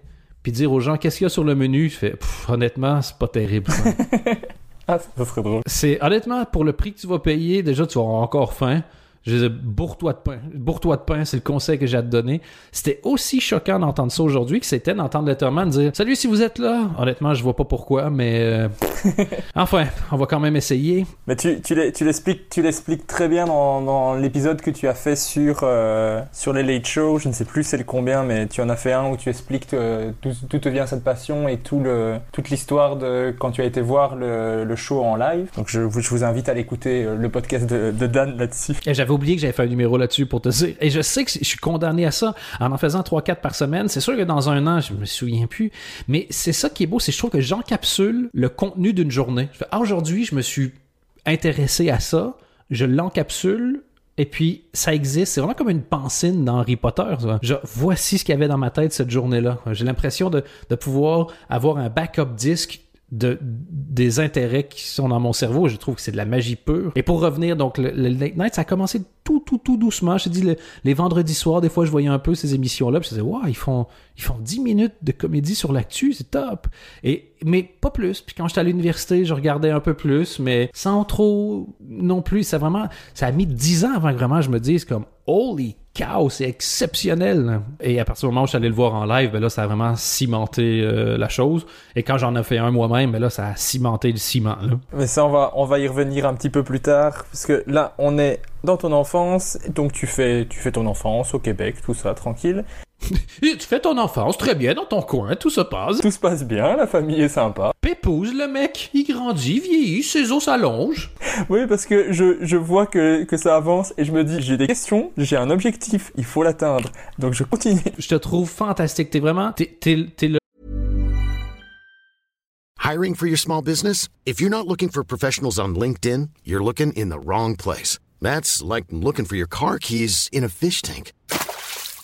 puis dire aux gens, qu'est-ce qu'il y a sur le menu? Tu fais, honnêtement, c'est pas terrible. Ah, ça serait drôle. C'est honnêtement pour le prix que tu vas payer, déjà tu avoir encore faim. Je disais, bourre-toi de pain. Bourre-toi de pain, c'est le conseil que j'ai à te donner. C'était aussi choquant d'entendre ça aujourd'hui que c'était d'entendre Letterman dire Salut, si vous êtes là. Honnêtement, je vois pas pourquoi, mais. euh, enfin, on va quand même essayer. Mais tu, tu l'expliques tu l'expliques très bien dans, dans l'épisode que tu as fait sur, euh, sur les Late Show. Je ne sais plus c'est le combien, mais tu en as fait un où tu expliques euh, d'où d'où te vient cette passion et tout le, toute l'histoire de quand tu as été voir le, le show en live. Donc je, vous- je vous invite à l'écouter, euh, le podcast de, de Dan là-dessus. Et J'avais oublié que j'avais fait un numéro là-dessus pour te dire. Et je sais que je suis condamné à ça en en faisant 3-4 par semaine. C'est sûr que dans un an, je me souviens plus. Mais c'est ça qui est beau, c'est que je trouve que j'encapsule le contenu d'une journée. Je fais, ah, aujourd'hui, je me suis intéressé à ça. Je l'encapsule. Et puis, ça existe. C'est vraiment comme une pensine dans Harry Potter. voici ce qu'il y avait dans ma tête cette journée-là. J'ai l'impression de pouvoir avoir un backup disque de, des intérêts qui sont dans mon cerveau. Je trouve que c'est de la magie pure. Et pour revenir, donc, le, Late Night, ça a commencé tout, tout, tout doucement. Je te dis, le- les vendredis soirs, des fois, je voyais un peu ces émissions-là, puis je disais, waouh, ils font, ils font 10 minutes de comédie sur l'actu, c'est top. Et, mais pas plus. Puis quand j'étais à l'université, je regardais un peu plus, mais sans trop non plus. Ça vraiment, ça a mis 10 ans avant que vraiment je me dise comme, holy cow, c'est exceptionnel. Et à partir du moment où je suis allé le voir en live, ben là, ça a vraiment cimenté euh, la chose. Et quand j'en ai fait un moi-même, ben là, ça a cimenté le ciment. Là. Mais ça, on va, on va y revenir un petit peu plus tard, parce que là, on est dans ton enfance, donc tu fais, tu fais ton enfance au Québec, tout ça, tranquille. Tu fais ton enfance très bien dans ton coin, tout se passe. Tout se passe bien, la famille est sympa. Pépouze, le mec, il grandit, vieillit, ses os s'allongent. Oui, parce que je, je vois que, que ça avance et je me dis, j'ai des questions, j'ai un objectif, il faut l'atteindre. Donc je continue. Je te trouve fantastique. T'es vraiment, t'es, t'es- t'es le Hiring for your small business? If you're not looking for professionals on LinkedIn, you're looking in the wrong place. That's like looking for your car keys in a fish tank.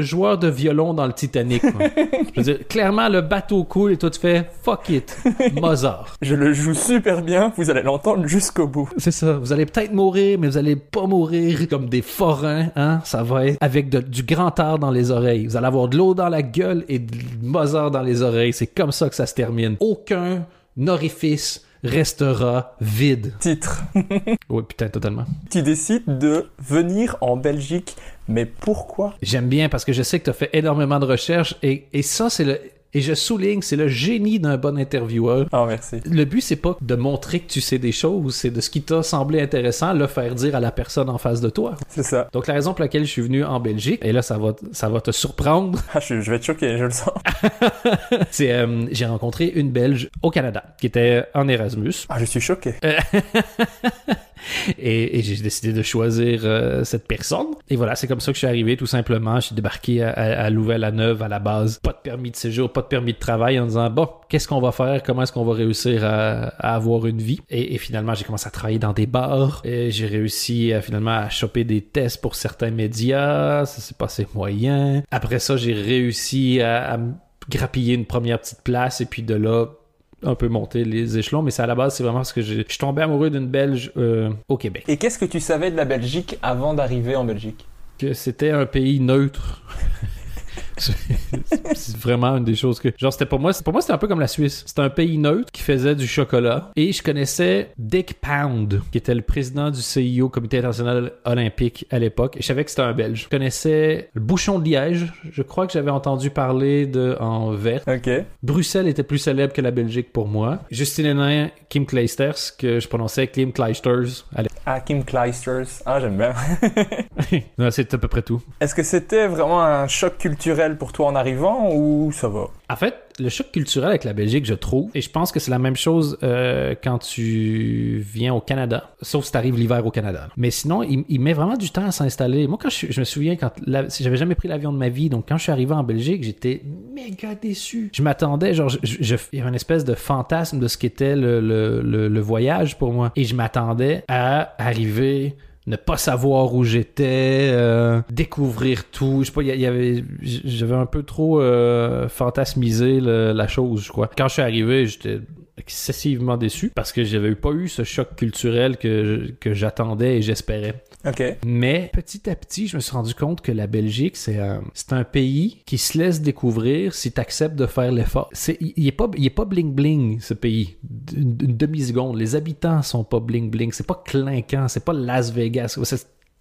Joueur de violon dans le Titanic. quoi. Je veux dire, clairement, le bateau coule et toi, tu fais fuck it, Mozart. Je le joue super bien, vous allez l'entendre jusqu'au bout. C'est ça. Vous allez peut-être mourir, mais vous allez pas mourir comme des forains, hein. Ça va être avec de- du grand air dans les oreilles. Vous allez avoir de l'eau dans la gueule et de Mozart dans les oreilles. C'est comme ça que ça se termine. Aucun orifice restera vide. Titre. Oui, putain, totalement. tu décides de venir en Belgique, mais pourquoi? J'aime bien parce que je sais que tu as fait énormément de recherches et, et ça, c'est le. Et je souligne, c'est le génie d'un bon intervieweur. Ah, merci. Le but, c'est pas de montrer que tu sais des choses, c'est de ce qui t'a semblé intéressant, le faire dire à la personne en face de toi. C'est ça. Donc, la raison pour laquelle je suis venu en Belgique, et là, ça va, ça va te surprendre, Ah, je, je vais être choqué, je le sens. c'est euh, j'ai rencontré une Belge au Canada qui était en Erasmus. Ah, je suis choqué. Et, j'ai décidé de choisir euh, cette personne. Et voilà, c'est comme ça que je suis arrivé, tout simplement. Je suis débarqué à, à, à Louvel-la-Neuve à la base. Pas de permis de séjour, pas de permis de travail en disant, bon, qu'est-ce qu'on va faire? Comment est-ce qu'on va réussir à, avoir une vie? Et, finalement, j'ai commencé à travailler dans des bars. Et j'ai réussi à, finalement à choper des tests pour certains médias. Ça s'est passé moyen. Après ça, j'ai réussi à, à grappiller une première petite place. Et puis de là, un peu monter les échelons, mais c'est à la base, c'est vraiment parce que j'ai- je suis tombé amoureux d'une Belge euh, au Québec. Et qu'est-ce que tu savais de la Belgique avant d'arriver en Belgique? Que c'était un pays neutre. c'est vraiment une des choses que genre c'était pour moi pour moi c'était un peu comme la Suisse c'était un pays neutre qui faisait du chocolat et je connaissais Dick Pound qui était le président du CIO Comité international olympique à l'époque et je savais que c'était un belge je connaissais le bouchon de Liège je crois que j'avais entendu parler de en vert Ok. Bruxelles était plus célèbre que la Belgique pour moi. Justine Hénin, Kim Kleisters, que je prononçais Kim Kleisters. à l'époque. Ah, Kim Kleisters. Ah, j'aime bien. Non, C'est à peu près tout. Est-ce que c'était vraiment un choc culturel pour toi en arrivant ou ça va? En fait, le choc culturel avec la Belgique, je trouve, et je pense que c'est la même chose euh, quand tu viens au Canada, sauf si tu arrives l'hiver au Canada. Mais sinon, il, met vraiment du temps à s'installer. Moi, quand je, me souviens, quand si j'avais jamais pris l'avion de ma vie, donc quand je suis arrivé en Belgique, j'étais méga déçu. Je m'attendais, genre, je- il y avait une espèce de fantasme de ce qu'était le voyage pour moi, et je m'attendais à arriver ne pas savoir où j'étais, euh, découvrir tout. Je sais pas, y, avait, j'avais un peu trop euh, fantasmisé la chose, je crois. Quand je suis arrivé, j'étais excessivement déçu parce que j'avais pas eu ce choc culturel que j'attendais et j'espérais. Ok. Mais petit à petit, je me suis rendu compte que la Belgique, c'est euh, c'est un pays qui se laisse découvrir si tu acceptes de faire l'effort. Il il est pas pas bling bling ce pays. Une, une demi seconde. Les habitants sont pas bling bling. C'est pas clinquant. C'est pas Las Vegas.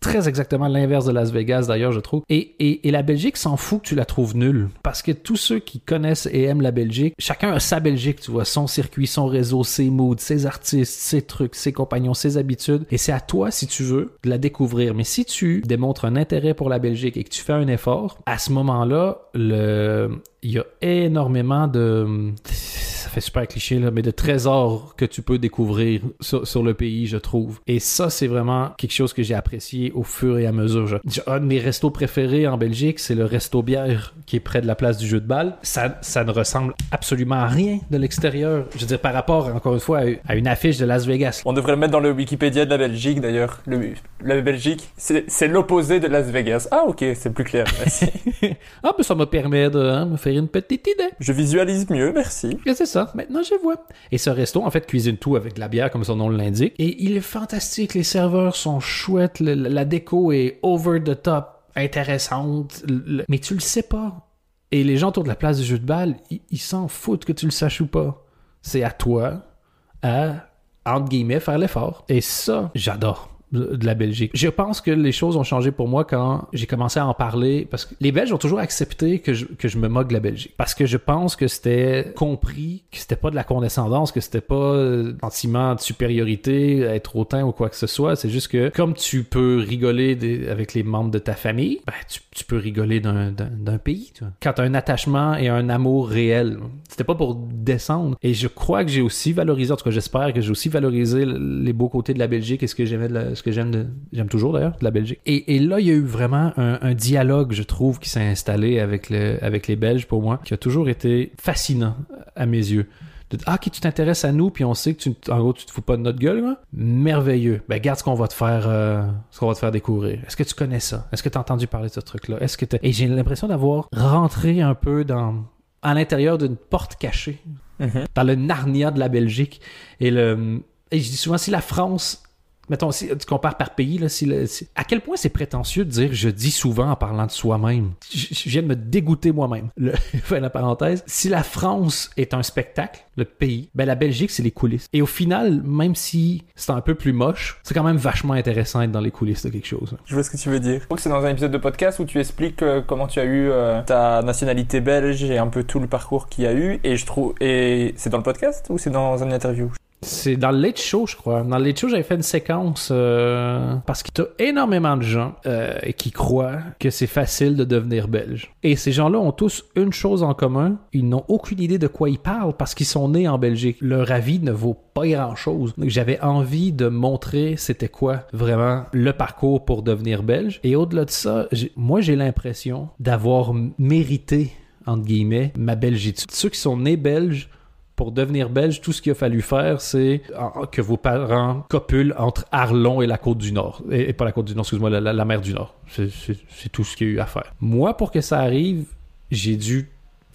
Très exactement l'inverse de Las Vegas d'ailleurs je trouve. Et, et, et la Belgique s'en fout que tu la trouves nulle. Parce que tous ceux qui connaissent et aiment la Belgique chacun a sa Belgique tu vois. Son circuit son réseau ses moods ses artistes ses trucs ses compagnons ses habitudes. Et c'est à toi si tu veux de la découvrir. Mais si tu démontres un intérêt pour la Belgique et que tu fais un effort à ce moment là le il y a énormément de ça fait super cliché là, mais de trésors que tu peux découvrir sur, sur le pays, je trouve. Et ça, c'est vraiment quelque chose que j'ai apprécié au fur et à mesure. Je- un de mes restos préférés en Belgique, c'est le resto bière qui est près de la place du jeu de balle. Ça, ça ne ressemble absolument à rien de l'extérieur. Je veux dire, par rapport, encore une fois, à, à une affiche de Las Vegas. On devrait le mettre dans le Wikipédia de la Belgique d'ailleurs. Le- La Belgique, c'est c'est l'opposé de Las Vegas. Ah ok, c'est plus clair. Merci. ah, mais ça me permet de hein, me faire une petite idée. Je visualise mieux, merci. Et c'est ça, maintenant je vois. Et ce resto, en fait, cuisine tout avec de la bière, comme son nom l'indique. Et il est fantastique, les serveurs sont chouettes, le- la déco est over the top, intéressante, le- mais tu le sais pas. Et les gens autour de la place du jeu de balle, ils ils s'en foutent que tu le saches ou pas. C'est à toi à, entre guillemets, faire l'effort. Et ça, j'adore de la Belgique. Je pense que les choses ont changé pour moi quand j'ai commencé à en parler parce que les Belges ont toujours accepté que je, que je me moque de la Belgique parce que je pense que c'était compris que c'était pas de la condescendance, que c'était pas euh, sentiment de supériorité, être hautain ou quoi que ce soit. C'est juste que comme tu peux rigoler des- avec les membres de ta famille, ben, tu, tu peux rigoler d'un- pays. Tu vois. Quand as un attachement et un amour réel, c'était pas pour descendre. Et je crois que j'ai aussi valorisé, en tout cas j'espère que j'ai aussi valorisé les beaux côtés de la Belgique et ce que j'aimais de la- ce que j'aime de, j'aime toujours d'ailleurs de la Belgique. Et, et là, il y a eu vraiment un, un dialogue, je trouve, qui s'est installé avec, le, avec les Belges pour moi, qui a toujours été fascinant à mes yeux. de ah, ok, tu t'intéresses à nous, puis on sait que tu, en gros, tu te fous pas de notre gueule, là. merveilleux. Ben, garde ce qu'on va te faire, euh, ce qu'on va te faire découvrir. Est-ce que tu connais ça? Est-ce que tu as entendu parler de ce truc-là? Est-ce que t'as- Et j'ai l'impression d'avoir rentré un peu dans, à l'intérieur d'une porte cachée, Mhm. dans le Narnia de la Belgique. Et le, et je dis souvent, si la France, mettons, si tu compares par pays, là, à quel point c'est prétentieux de dire je dis souvent en parlant de soi-même? Je, je viens de me dégoûter moi-même. Le, fin de la parenthèse. Si la France est un spectacle, le pays, ben la Belgique, c'est les coulisses. Et au final, même si c'est un peu plus moche, c'est quand même vachement intéressant d'être dans les coulisses de quelque chose. Je vois ce que tu veux dire. Je crois que c'est dans un épisode de podcast où tu expliques euh, comment tu as eu euh, ta nationalité belge et un peu tout le parcours qu'il y a eu. Et je trouve. Et c'est dans le podcast ou c'est dans une interview? C'est dans le Late Show, je crois. Dans le Late Show, j'avais fait une séquence euh, parce qu'il y a énormément de gens euh, qui croient que c'est facile de devenir belge. Et ces gens-là ont tous une chose en commun. Ils n'ont aucune idée de quoi ils parlent parce qu'ils sont nés en Belgique. Leur avis ne vaut pas grand-chose. J'avais envie de montrer c'était quoi vraiment le parcours pour devenir belge. Et au-delà de ça, moi, j'ai l'impression d'avoir mérité, entre guillemets, ma belgitude. Ceux qui sont nés belges pour devenir belge, tout ce qu'il a fallu faire, c'est euh, que vos parents copulent entre Arlon et la côte du Nord. Et, pas la côte du Nord, excuse-moi, la, mer du Nord. C'est- tout ce qu'il y a eu à faire. Moi, pour que ça arrive, j'ai dû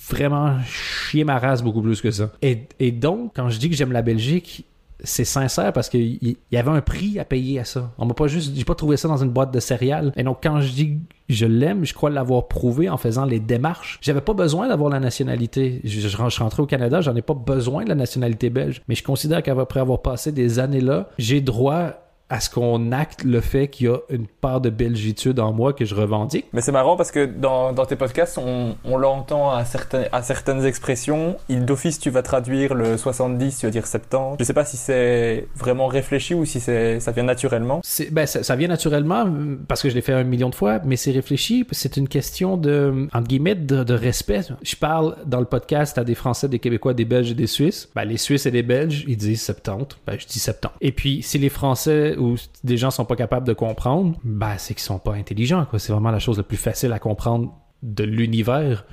vraiment chier ma race beaucoup plus que ça. Et donc, quand je dis que j'aime la Belgique, c'est sincère parce qu'il y, y avait un prix à payer à ça. On m'a pas juste, j'ai pas trouvé ça dans une boîte de céréales. Et donc, quand je dis je l'aime, je crois l'avoir prouvé en faisant les démarches. J'avais pas besoin d'avoir la nationalité. Je, je, je suis rentré au Canada, j'en ai pas besoin de la nationalité belge. Mais je considère qu'après avoir passé des années là, j'ai droit à ce qu'on acte le fait qu'il y a une part de belgitude en moi que je revendique. Mais c'est marrant parce que dans, dans tes podcasts, on, on l'entend à, certains, à certaines expressions. Il d'office, tu vas traduire le 70, tu vas dire 70. Je sais pas si c'est vraiment réfléchi ou si c'est ça vient naturellement. C'est- Ben, ça, ça vient naturellement parce que je l'ai fait un million de fois, mais c'est réfléchi. C'est une question de, entre guillemets, de, de respect. Je parle dans le podcast à des Français, des Québécois, des Belges et des Suisses. Ben, les Suisses et les Belges, ils disent 70. Ben, je dis 70. Et puis, si les Français ou des gens sont pas capables de comprendre, ben, c'est qu'ils sont pas intelligents. C'est vraiment la chose la plus facile à comprendre de l'univers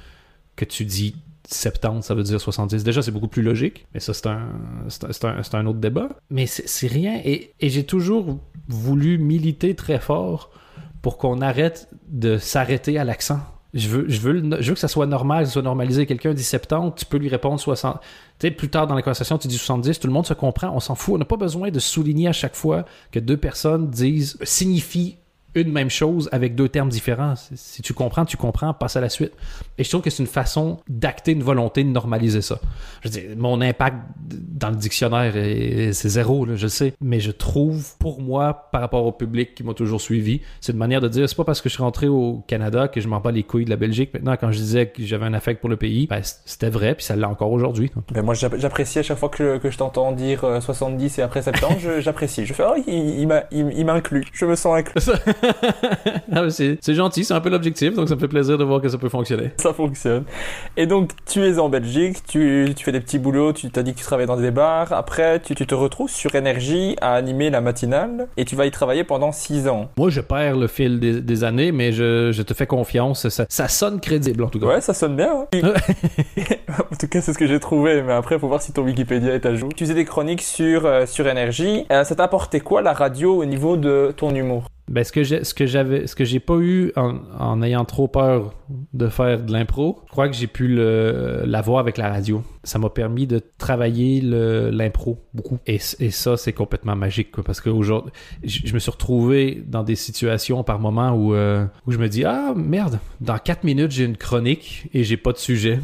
que tu dis 70, ça veut dire 70. Déjà, c'est beaucoup plus logique, mais ça, c'est un, un, un- autre débat. Mais c'est c'est rien. Et, et j'ai toujours voulu militer très fort pour qu'on arrête de s'arrêter à l'accent. Je veux, je, veux, je veux que ça soit normal, que ça soit normalisé. Quelqu'un dit 70, tu peux lui répondre 60. Tu sais, plus tard dans la conversation, tu dis 70, tout le monde se comprend, on s'en fout. On n'a pas besoin de souligner à chaque fois que deux personnes disent, signifient une même chose avec deux termes différents. Si- tu comprends, tu comprends, passe à la suite. Et je trouve que c'est une façon d'acter une volonté de normaliser ça. Je dire, mon impact dans le dictionnaire, est- c'est zéro, là, je sais. Mais je trouve, pour moi, par rapport au public qui m'a toujours suivi, c'est une manière de dire, c'est pas parce que je suis rentré au Canada que je m'en bats les couilles de la Belgique. Maintenant, quand je disais que j'avais un affect pour le pays, ben, c'était vrai, puis ça l'est encore aujourd'hui. Ben moi, j'app- j'apprécie à chaque fois que, que je t'entends dire euh, 70 et après 70, je- j'apprécie. Je fais, oh, il, il m'a- m'inclut. Je me sens inclus. C'est c'est gentil, c'est un peu l'objectif, donc ça me fait plaisir de voir que ça peut fonctionner. Ça fonctionne. Et donc, tu es en Belgique, tu, tu fais des petits boulots, tu t'as dit que tu travaillais dans des bars. Après, tu, tu te retrouves sur Énergie à animer la matinale et tu vas y travailler pendant 6 ans. Moi, je perds le fil des, des années, mais je, je te fais confiance. Ça, ça sonne crédible, en tout cas. Ouais, ça sonne bien. hein. en tout cas, c'est ce que j'ai trouvé, mais après, faut voir si ton Wikipédia est à jour. Tu faisais des chroniques sur, euh, sur Énergie. Euh, ça t'a apporté quoi la radio au niveau de ton humour? Ben, ce que j'ai, ce que j'avais, ce que j'ai pas eu en, ayant trop peur de faire de l'impro, je crois que j'ai pu le, l'avoir avec la radio. Ça m'a permis de travailler le, l'impro beaucoup. Et, et ça, c'est complètement magique, parce que aujourd'hui, je, me suis retrouvé dans des situations par moments où, euh, où je me dis, ah, merde, dans 4 minutes, j'ai une chronique et j'ai pas de sujet.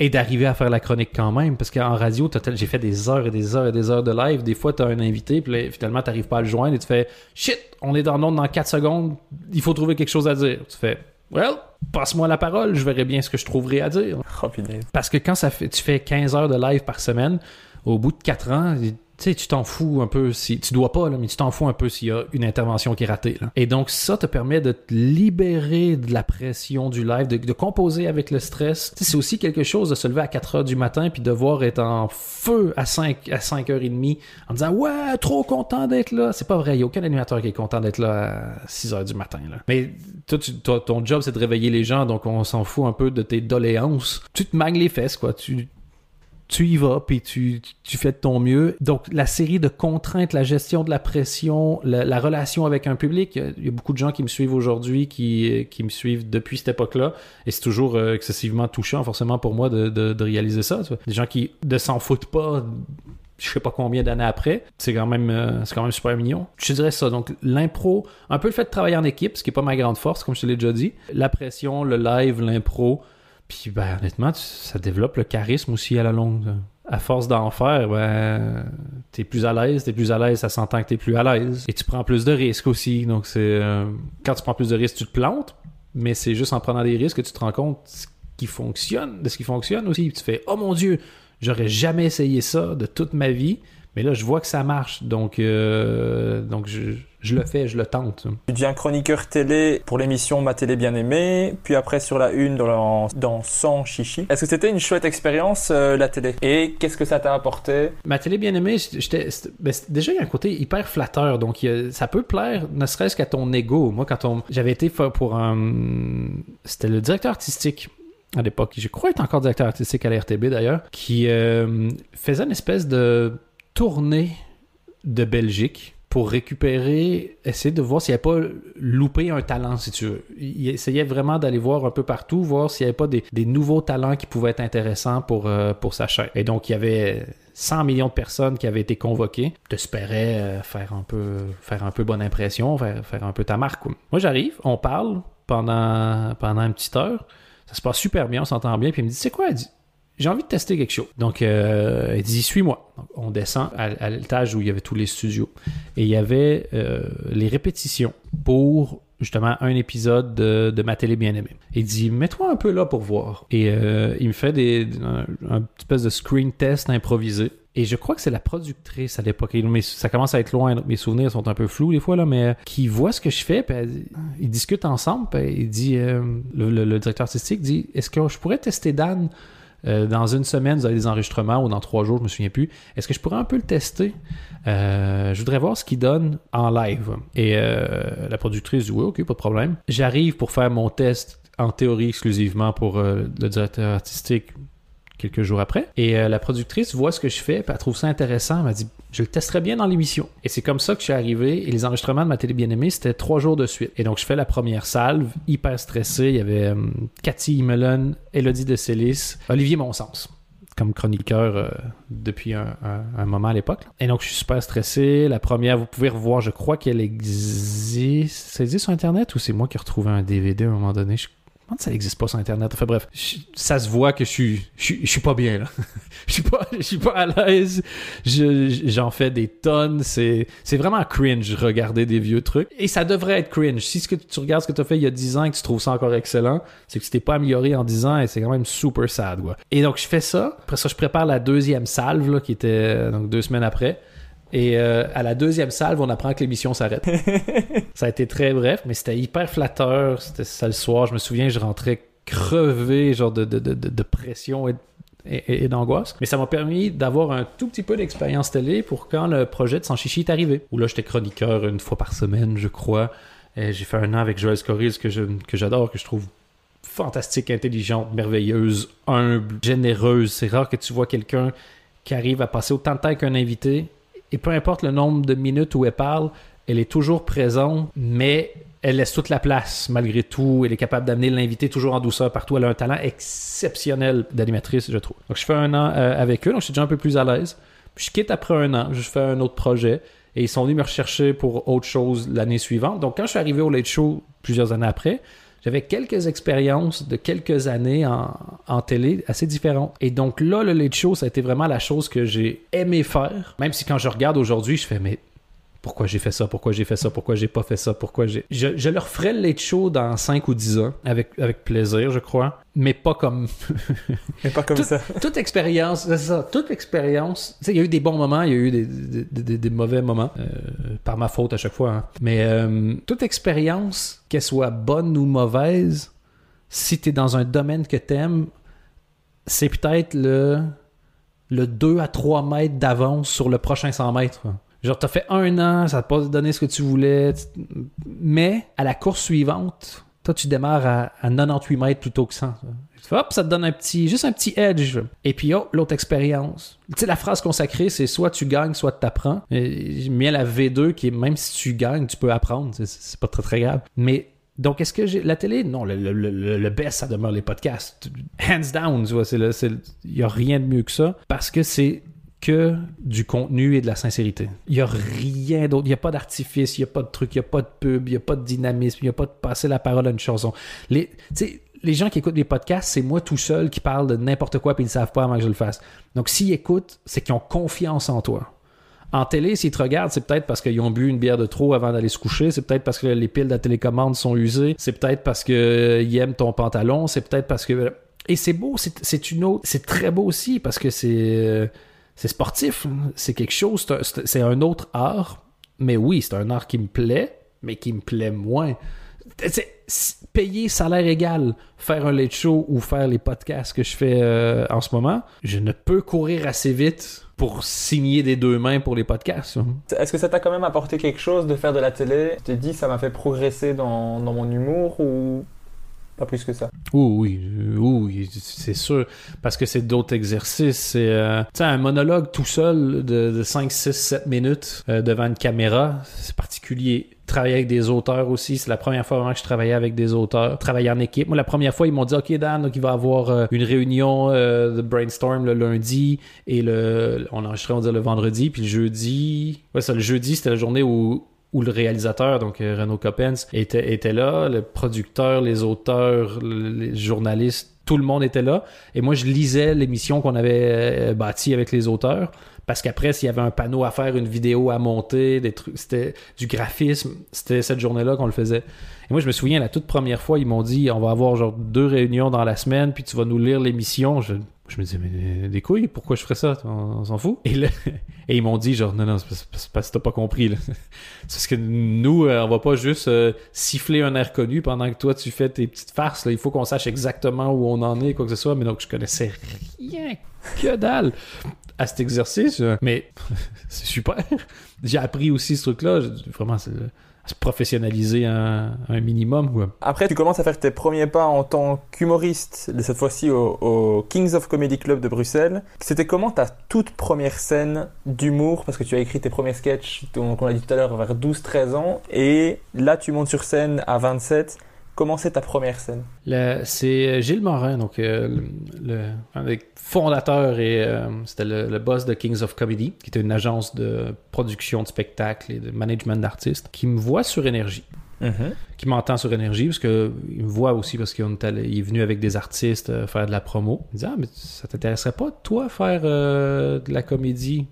Et d'arriver à faire la chronique quand même, parce qu'en radio, j'ai fait des heures et des heures et des heures de live. Des fois, t'as un invité, puis là, finalement, t'arrives pas à le joindre et tu fais Shit, on est dans le nombre dans 4 secondes, il faut trouver quelque chose à dire. Tu fais Well, passe-moi la parole, je verrai bien ce que je trouverai à dire. Oh. Parce que quand ça fait, tu fais 15 heures de live par semaine, au bout de 4 ans, tu sais, tu t'en fous un peu si. Tu dois pas, là, mais tu t'en fous un peu s'il y a une intervention qui est ratée. là. Et donc, ça te permet de te libérer de la pression du live, de, composer avec le stress. C'est aussi quelque chose de se lever à 4 heures du matin puis devoir être en feu à 5, à 5 heures et demie en disant Ouais, trop content d'être là. C'est pas vrai, il n'y a aucun animateur qui est content d'être là à 6 heures du matin. Là. Mais toi, ton job, c'est de réveiller les gens, donc on s'en fout un peu de tes doléances. Tu te magnes les fesses, quoi. Tu, tu y vas, puis tu, tu fais de ton mieux. Donc, la série de contraintes, la gestion de la pression, la, la relation avec un public, il y a beaucoup de gens qui me suivent aujourd'hui, qui, qui me suivent depuis cette époque-là, et c'est toujours euh, excessivement touchant, forcément, pour moi, de, de, réaliser ça. Des gens qui ne s'en foutent pas je sais pas combien d'années après. C'est quand même euh, c'est quand même super mignon. Je dirais ça. Donc l'impro, un peu le fait de travailler en équipe, ce qui est pas ma grande force, comme je te l'ai déjà dit. La pression, le live, l'impro. Puis ben honnêtement, tu- ça développe le charisme aussi à la longue. À force d'en faire, ben, t'es plus à l'aise, t'es plus à l'aise, ça s'entend que t'es plus à l'aise. Et tu prends plus de risques aussi. Donc c'est euh, quand tu prends plus de risques, tu te plantes, mais c'est juste en prenant des risques que tu te rends compte ce qui fonctionne, de ce qui fonctionne aussi. Tu fais oh mon dieu, J'aurais jamais essayé ça de toute ma vie, mais là, je vois que ça marche. Donc, euh, donc je, je le fais, je le tente. Tu deviens chroniqueur télé pour l'émission Ma télé bien aimée, puis après sur la une dans, dans Sans Chichi. Est-ce que c'était une chouette expérience euh, la télé? Et qu'est-ce que ça t'a apporté? Ma télé bien aimée, j'étais, ben, c'est- déjà, il y a un côté hyper flatteur. Donc, a- ça peut plaire, ne serait-ce qu'à ton ego. Moi, quand on, j'avais été pour un. C'était le directeur artistique à l'époque. Je crois être encore directeur artistique à la RTB d'ailleurs, qui euh, faisait une espèce de tournée de Belgique pour récupérer, essayer de voir s'il n'y avait pas loupé un talent, si tu veux. Il essayait vraiment d'aller voir un peu partout, voir s'il n'y avait pas des, nouveaux talents qui pouvaient être intéressants pour, euh, pour sa chaîne. Et donc, il y avait 100 millions de personnes qui avaient été convoquées. T'espérais euh, faire un peu faire un peu bonne impression, faire, faire un peu ta marque. Moi, j'arrive, on parle pendant, pendant une petite heure. Ça se passe super bien, on s'entend bien. Puis il me dit, c'est quoi? J'ai envie de tester quelque chose. Donc, euh, elle dit, suis-moi. On descend à, l'étage où il y avait tous les studios. Et il y avait euh, les répétitions pour justement un épisode de, ma télé bien-aimée. Il dit, mets-toi un peu là pour voir. Et euh, il me fait des, un, un petit espèce de screen test improvisé. Et je crois que c'est la productrice à l'époque. Ça commence à être loin. Mes souvenirs sont un peu flous des fois, là, mais euh, qui voit ce que je fais. Puis ils discutent ensemble. Puis il dit, euh, le directeur artistique dit, est-ce que je pourrais tester Dan euh, dans une semaine, vous avez des enregistrements ou dans trois jours, je me souviens plus. Est-ce que je pourrais un peu le tester? Euh, je voudrais voir ce qu'il donne en live. Et euh, la productrice dit oui, ok, pas de problème. J'arrive pour faire mon test en théorie exclusivement pour le directeur artistique quelques jours après. Et la productrice voit ce que je fais, elle trouve ça intéressant. Elle m'a dit, je le testerai bien dans l'émission. Et c'est comme ça que je suis arrivé. Et les enregistrements de ma télé bien-aimée, c'était trois jours de suite. Et donc, je fais la première salve, hyper stressé. Il y avait euh, Cathy Mellon, Elodie de Célis, Olivier Monsens comme chroniqueur euh, depuis un, moment à l'époque. Et donc, je suis super stressé. La première, vous pouvez revoir, je crois qu'elle existe. Ça existe sur Internet ou c'est moi qui ai retrouvé un DVD à un moment donné? Ça n'existe pas sur Internet. Enfin bref, je- ça se voit que je suis, je, suis- pas bien là. je suis pas, je suis pas à l'aise. Je- J'en fais des tonnes. C'est, c'est vraiment cringe regarder des vieux trucs. Et ça devrait être cringe. Si ce que tu regardes ce que tu as fait il y a 10 ans et que tu trouves ça encore excellent, c'est que tu t'es pas amélioré en 10 ans et c'est quand même super sad. Quoi. Et donc je fais ça. Après ça, je prépare la deuxième salve là, qui était euh, donc deux semaines après. Et euh, à la deuxième salve, on apprend que l'émission s'arrête. ça a été très bref, mais c'était hyper flatteur. C'était ça le soir. Je me souviens, je rentrais crevé, genre de, de, de, pression et, et- et d'angoisse. Mais ça m'a permis d'avoir un tout petit peu d'expérience télé pour quand le projet de Sans Chichi est arrivé. Où là, j'étais chroniqueur une fois par semaine, je crois. Et J'ai fait un an avec Joël Scoris que je- que j'adore, que je trouve fantastique, intelligente, merveilleuse, humble, généreuse. C'est rare que tu vois quelqu'un qui arrive à passer autant de temps qu'un invité et peu importe le nombre de minutes où elle parle, elle est toujours présente, mais elle laisse toute la place malgré tout. Elle est capable d'amener l'invité toujours en douceur partout. Elle a un talent exceptionnel d'animatrice, je trouve. Donc je fais un an euh, avec eux, donc je suis déjà un peu plus à l'aise. Puis je quitte après un an, je fais un autre projet. Et ils sont venus me rechercher pour autre chose l'année suivante. Donc quand je suis arrivé au Late Show plusieurs années après, j'avais quelques expériences de quelques années en, télé assez différentes. Et donc là, le Late Show, ça a été vraiment la chose que j'ai aimé faire. Même si quand je regarde aujourd'hui, je fais, mais pourquoi j'ai fait ça, pourquoi j'ai fait ça, pourquoi j'ai pas fait ça, pourquoi j'ai... Je, je leur ferai le Late Show dans 5 ou 10 ans, avec, avec plaisir, je crois. Mais pas comme... Mais pas comme ça. toute expérience, c'est ça, toute expérience, tu sais, il y a eu des bons moments, il y a eu des, des, des- des mauvais moments, euh, par ma faute à chaque fois. hein. Mais euh, toute expérience, qu'elle soit bonne ou mauvaise, si tu es dans un domaine que t'aimes, c'est peut-être le, le 2 à 3 mètres d'avance sur le prochain 100 mètres. Genre, t'as fait un an, ça t'a pas donné ce que tu voulais, mais à la course suivante, Toi, tu démarres à, à 98 mètres plutôt que 100. Hop, ça te donne un petit, juste un petit edge. Et puis, oh, l'autre expérience. Tu sais, la phrase consacrée, c'est soit tu gagnes, soit tu apprends. J'ai mis la V2 qui est même si tu gagnes, tu peux apprendre. C'est- pas très très grave. Mais donc, est-ce que j'ai la télé? Non, le, le, le, best, ça demeure les podcasts. Hands down, tu vois, il y a rien de mieux que ça parce que c'est que du contenu et de la sincérité. Il y a rien d'autre. Il y a pas d'artifice, il y a pas de truc, il y a pas de pub, il y a pas de dynamisme, il y a pas de passer la parole à une chanson. Les, les gens qui écoutent les podcasts, c'est moi tout seul qui parle de n'importe quoi puis ils ne savent pas avant que je le fasse. Donc, s'ils écoutent, c'est qu'ils ont confiance en toi. En télé, s'ils te regardent, c'est peut-être parce qu'ils ont bu une bière de trop avant d'aller se coucher, c'est peut-être parce que les piles de la télécommande sont usées, c'est peut-être parce qu'ils aiment ton pantalon, c'est peut-être parce que... Et c'est beau, c'est c'est une autre... C'est très beau aussi parce que c'est... C'est sportif, c'est quelque chose, c'est un- autre art, mais oui, c'est un art qui me plaît, mais qui me plaît moins. Payer salaire égal, faire un late show ou faire les podcasts que je fais euh, en ce moment, je ne peux courir assez vite pour signer des deux mains pour les podcasts. Est-ce que ça t'a quand même apporté quelque chose de faire de la télé? Tu t'es dit ça m'a fait progresser dans, dans mon humour ou pas plus que ça Oui, oui, oui, c'est sûr. Parce que c'est d'autres exercices. C'est euh, un monologue tout seul de, de 5, 6, 7 minutes euh, devant une caméra, c'est particulier. Travailler avec des auteurs aussi, c'est la première fois vraiment que je travaillais avec des auteurs. Travailler en équipe. Moi, la première fois, ils m'ont dit Ok, Dan, donc il va avoir euh, une réunion euh, de brainstorm le lundi et le. On enregistrait, le vendredi, puis le jeudi. Ouais, ça, le jeudi, c'était la journée où où le réalisateur, donc euh, Renaud Coppens, était, là, le producteur, les auteurs, le- les journalistes, tout le monde était là. Et moi, je lisais l'émission qu'on avait euh, bâtie avec les auteurs. Parce qu'après, s'il y avait un panneau à faire, une vidéo à monter, des trucs, c'était du graphisme, c'était cette journée-là qu'on le faisait. Et moi, je me souviens, la toute première fois, ils m'ont dit on va avoir genre deux réunions dans la semaine, puis tu vas nous lire l'émission. Je me disais, mais des couilles, pourquoi je ferais ça? On, s'en fout. Et, ils m'ont dit, genre, non, non, c'est parce- que t'as pas compris. là. C'est parce que nous, euh, on va pas juste euh, siffler un air connu pendant que toi, tu fais tes petites farces. Là. Il faut qu'on sache exactement où on en est, quoi que ce soit. Mais donc, je connaissais rien que dalle à cet exercice. Mais c'est super. J'ai appris aussi ce truc-là. Vraiment, c'est se professionnaliser un, minimum. Quoi. Après, tu commences à faire tes premiers pas en tant qu'humoriste, cette fois-ci au, Kings of Comedy Club de Bruxelles. C'était comment ta toute première scène d'humour? Parce que tu as écrit tes premiers sketchs, donc on dit tout à l'heure, vers 12-13 ans. Et là, tu montes sur scène à 27. Comment c'est ta première scène? Le- C'est Gilles Morin, donc euh, le, le- un des fondateurs et euh, c'était le, le boss de Kings of Comedy, qui était une agence de production de spectacles et de management d'artistes, qui me voit sur Énergie. qui m'entend sur Énergie, parce que il me voit aussi parce qu'il est venu avec des artistes euh, faire de la promo. Il dit Ah, mais ça t'intéresserait pas, toi, faire euh, de la comédie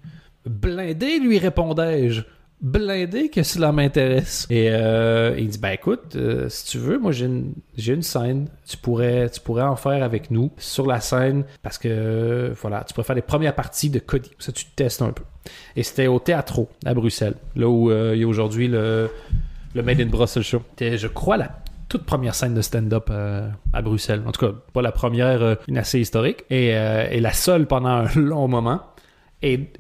Blindé, lui répondais-je. Blindé que cela m'intéresse. Et euh, il dit Ben écoute, euh, si tu veux, moi j'ai une, une scène. Tu pourrais, tu pourrais en faire avec nous sur la scène parce que voilà, tu pourrais faire les premières parties de Cody. Ça, tu te testes un peu. Et c'était au Théâtro à Bruxelles, là où euh, il y a aujourd'hui le, le Made in Brussels Show. C'était, je crois, la toute première scène de stand-up à Bruxelles. En tout cas, pas la première, une assez historique. Et, et la seule pendant un long moment. Et,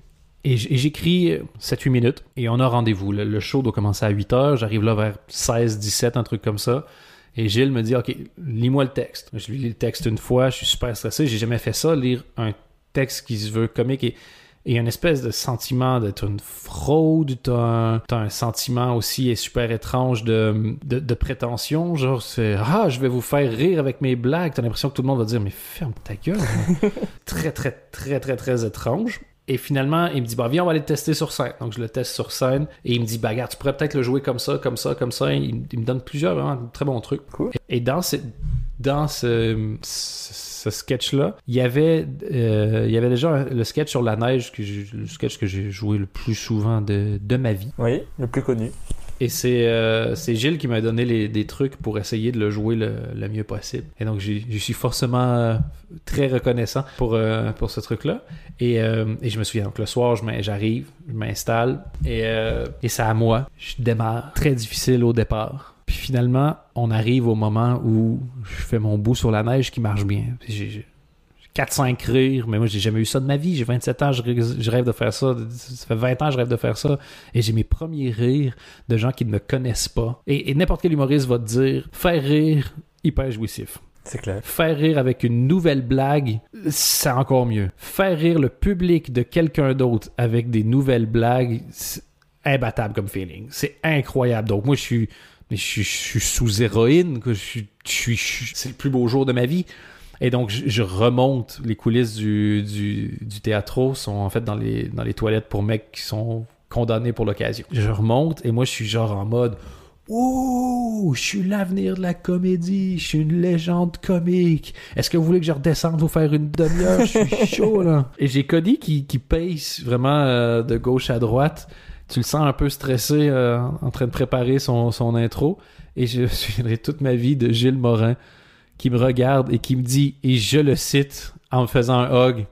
et j'écris 7-8 minutes. Et on a rendez-vous. Le, show doit commencer à 8 heures. J'arrive là vers 16-17, un truc comme ça. Et Gilles me dit, OK, lis-moi le texte. Je lui lis le texte une fois. Je suis super stressé. J'ai jamais fait ça, lire un texte qui se veut comique. Et et il y a une espèce de sentiment d'être une fraude, t'as un, un sentiment aussi super étrange de, de, de prétention, genre c'est ah je vais vous faire rire avec mes blagues, t'as l'impression que tout le monde va dire mais ferme ta gueule, très très très très très étrange. Et finalement, il me dit, bah, viens, on va aller le tester sur scène. Donc, je le teste sur scène. Et il me dit, bah, regarde, tu pourrais peut-être le jouer comme ça, comme ça, comme ça. Il, il me donne plusieurs vraiment très bons trucs. Cool. Et, et dans, ce, dans ce, ce, ce sketch-là, il y avait, euh, il y avait déjà le sketch sur la neige, que le sketch que j'ai joué le plus souvent de, de ma vie. Oui, le plus connu. Et c'est euh, Gilles qui m'a donné des trucs pour essayer de le jouer le, mieux possible. Et donc, j'y suis forcément euh, très reconnaissant pour, euh, pour ce truc-là. Et, euh, et je me souviens, donc le soir, je j'arrive, je m'installe et, euh, et c'est à moi. Je démarre. Très difficile au départ. Puis finalement, on arrive au moment où je fais mon bout sur la neige qui marche bien. Puis 4-5 rires, mais moi j'ai jamais eu ça de ma vie. J'ai 27 ans, je, je rêve de faire ça. Ça fait 20 ans, je rêve de faire ça. Et j'ai mes premiers rires de gens qui ne me connaissent pas. Et, et n'importe quel humoriste va te dire faire rire, hyper jouissif. C'est clair. Faire rire avec une nouvelle blague, c'est encore mieux. Faire rire le public de quelqu'un d'autre avec des nouvelles blagues, c'est imbattable comme feeling. C'est incroyable. Donc moi, je suis, je suis, je suis sous héroïne. que suis- je suis- c'est le plus beau jour de ma vie. Et donc, je, je remonte. Les coulisses du, du, du théâtre sont en fait dans les, dans les toilettes pour mecs qui sont condamnés pour l'occasion. Je remonte et moi, je suis genre en mode Ouh, je suis l'avenir de la comédie, je suis une légende comique. Est-ce que vous voulez que je redescende vous faire une demi-heure? Je suis chaud, là. Et j'ai Cody qui, qui pace vraiment euh, de gauche à droite. Tu le sens un peu stressé euh, en train de préparer son, son intro. Et je me souviendrai toute ma vie de Gilles Morin qui me regarde et qui me dit, et je le cite en me faisant un hug,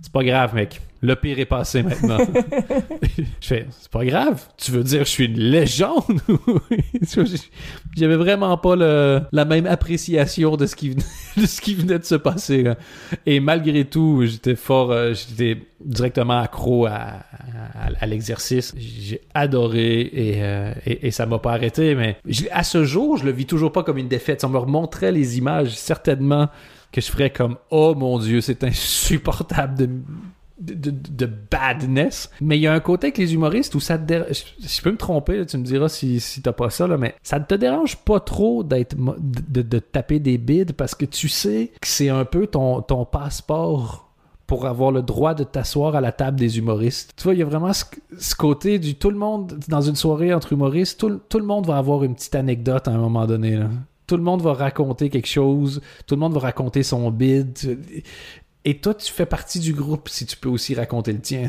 c'est pas grave, mec. Le pire est passé maintenant. je fais, c'est pas grave. Tu veux dire, je suis une légende? J'avais vraiment pas le- la même appréciation de ce, qui venait, de ce qui venait de se passer. là. Et malgré tout, j'étais fort, euh, j'étais directement accro à, à- à l'exercice. J'ai adoré et, euh, et, et ça m'a pas arrêté. Mais à ce jour, je le vis toujours pas comme une défaite. Si on me remontrait les images, certainement que je ferais comme oh mon dieu, c'est insupportable de de, badness. Mais il y a un côté avec les humoristes où ça te dérange. Je, peux me tromper, tu me diras si, si t'as pas ça, là, mais ça ne te dérange pas trop d'être de, taper des bides parce que tu sais que c'est un peu ton, ton passeport pour avoir le droit de t'asseoir à la table des humoristes. Tu vois, il y a vraiment ce, côté du tout le monde, dans une soirée entre humoristes, tout, tout le monde va avoir une petite anecdote à un moment donné. Tout le monde va raconter quelque chose, tout le monde va raconter son bid. Et toi, tu fais partie du groupe si tu peux aussi raconter le tien.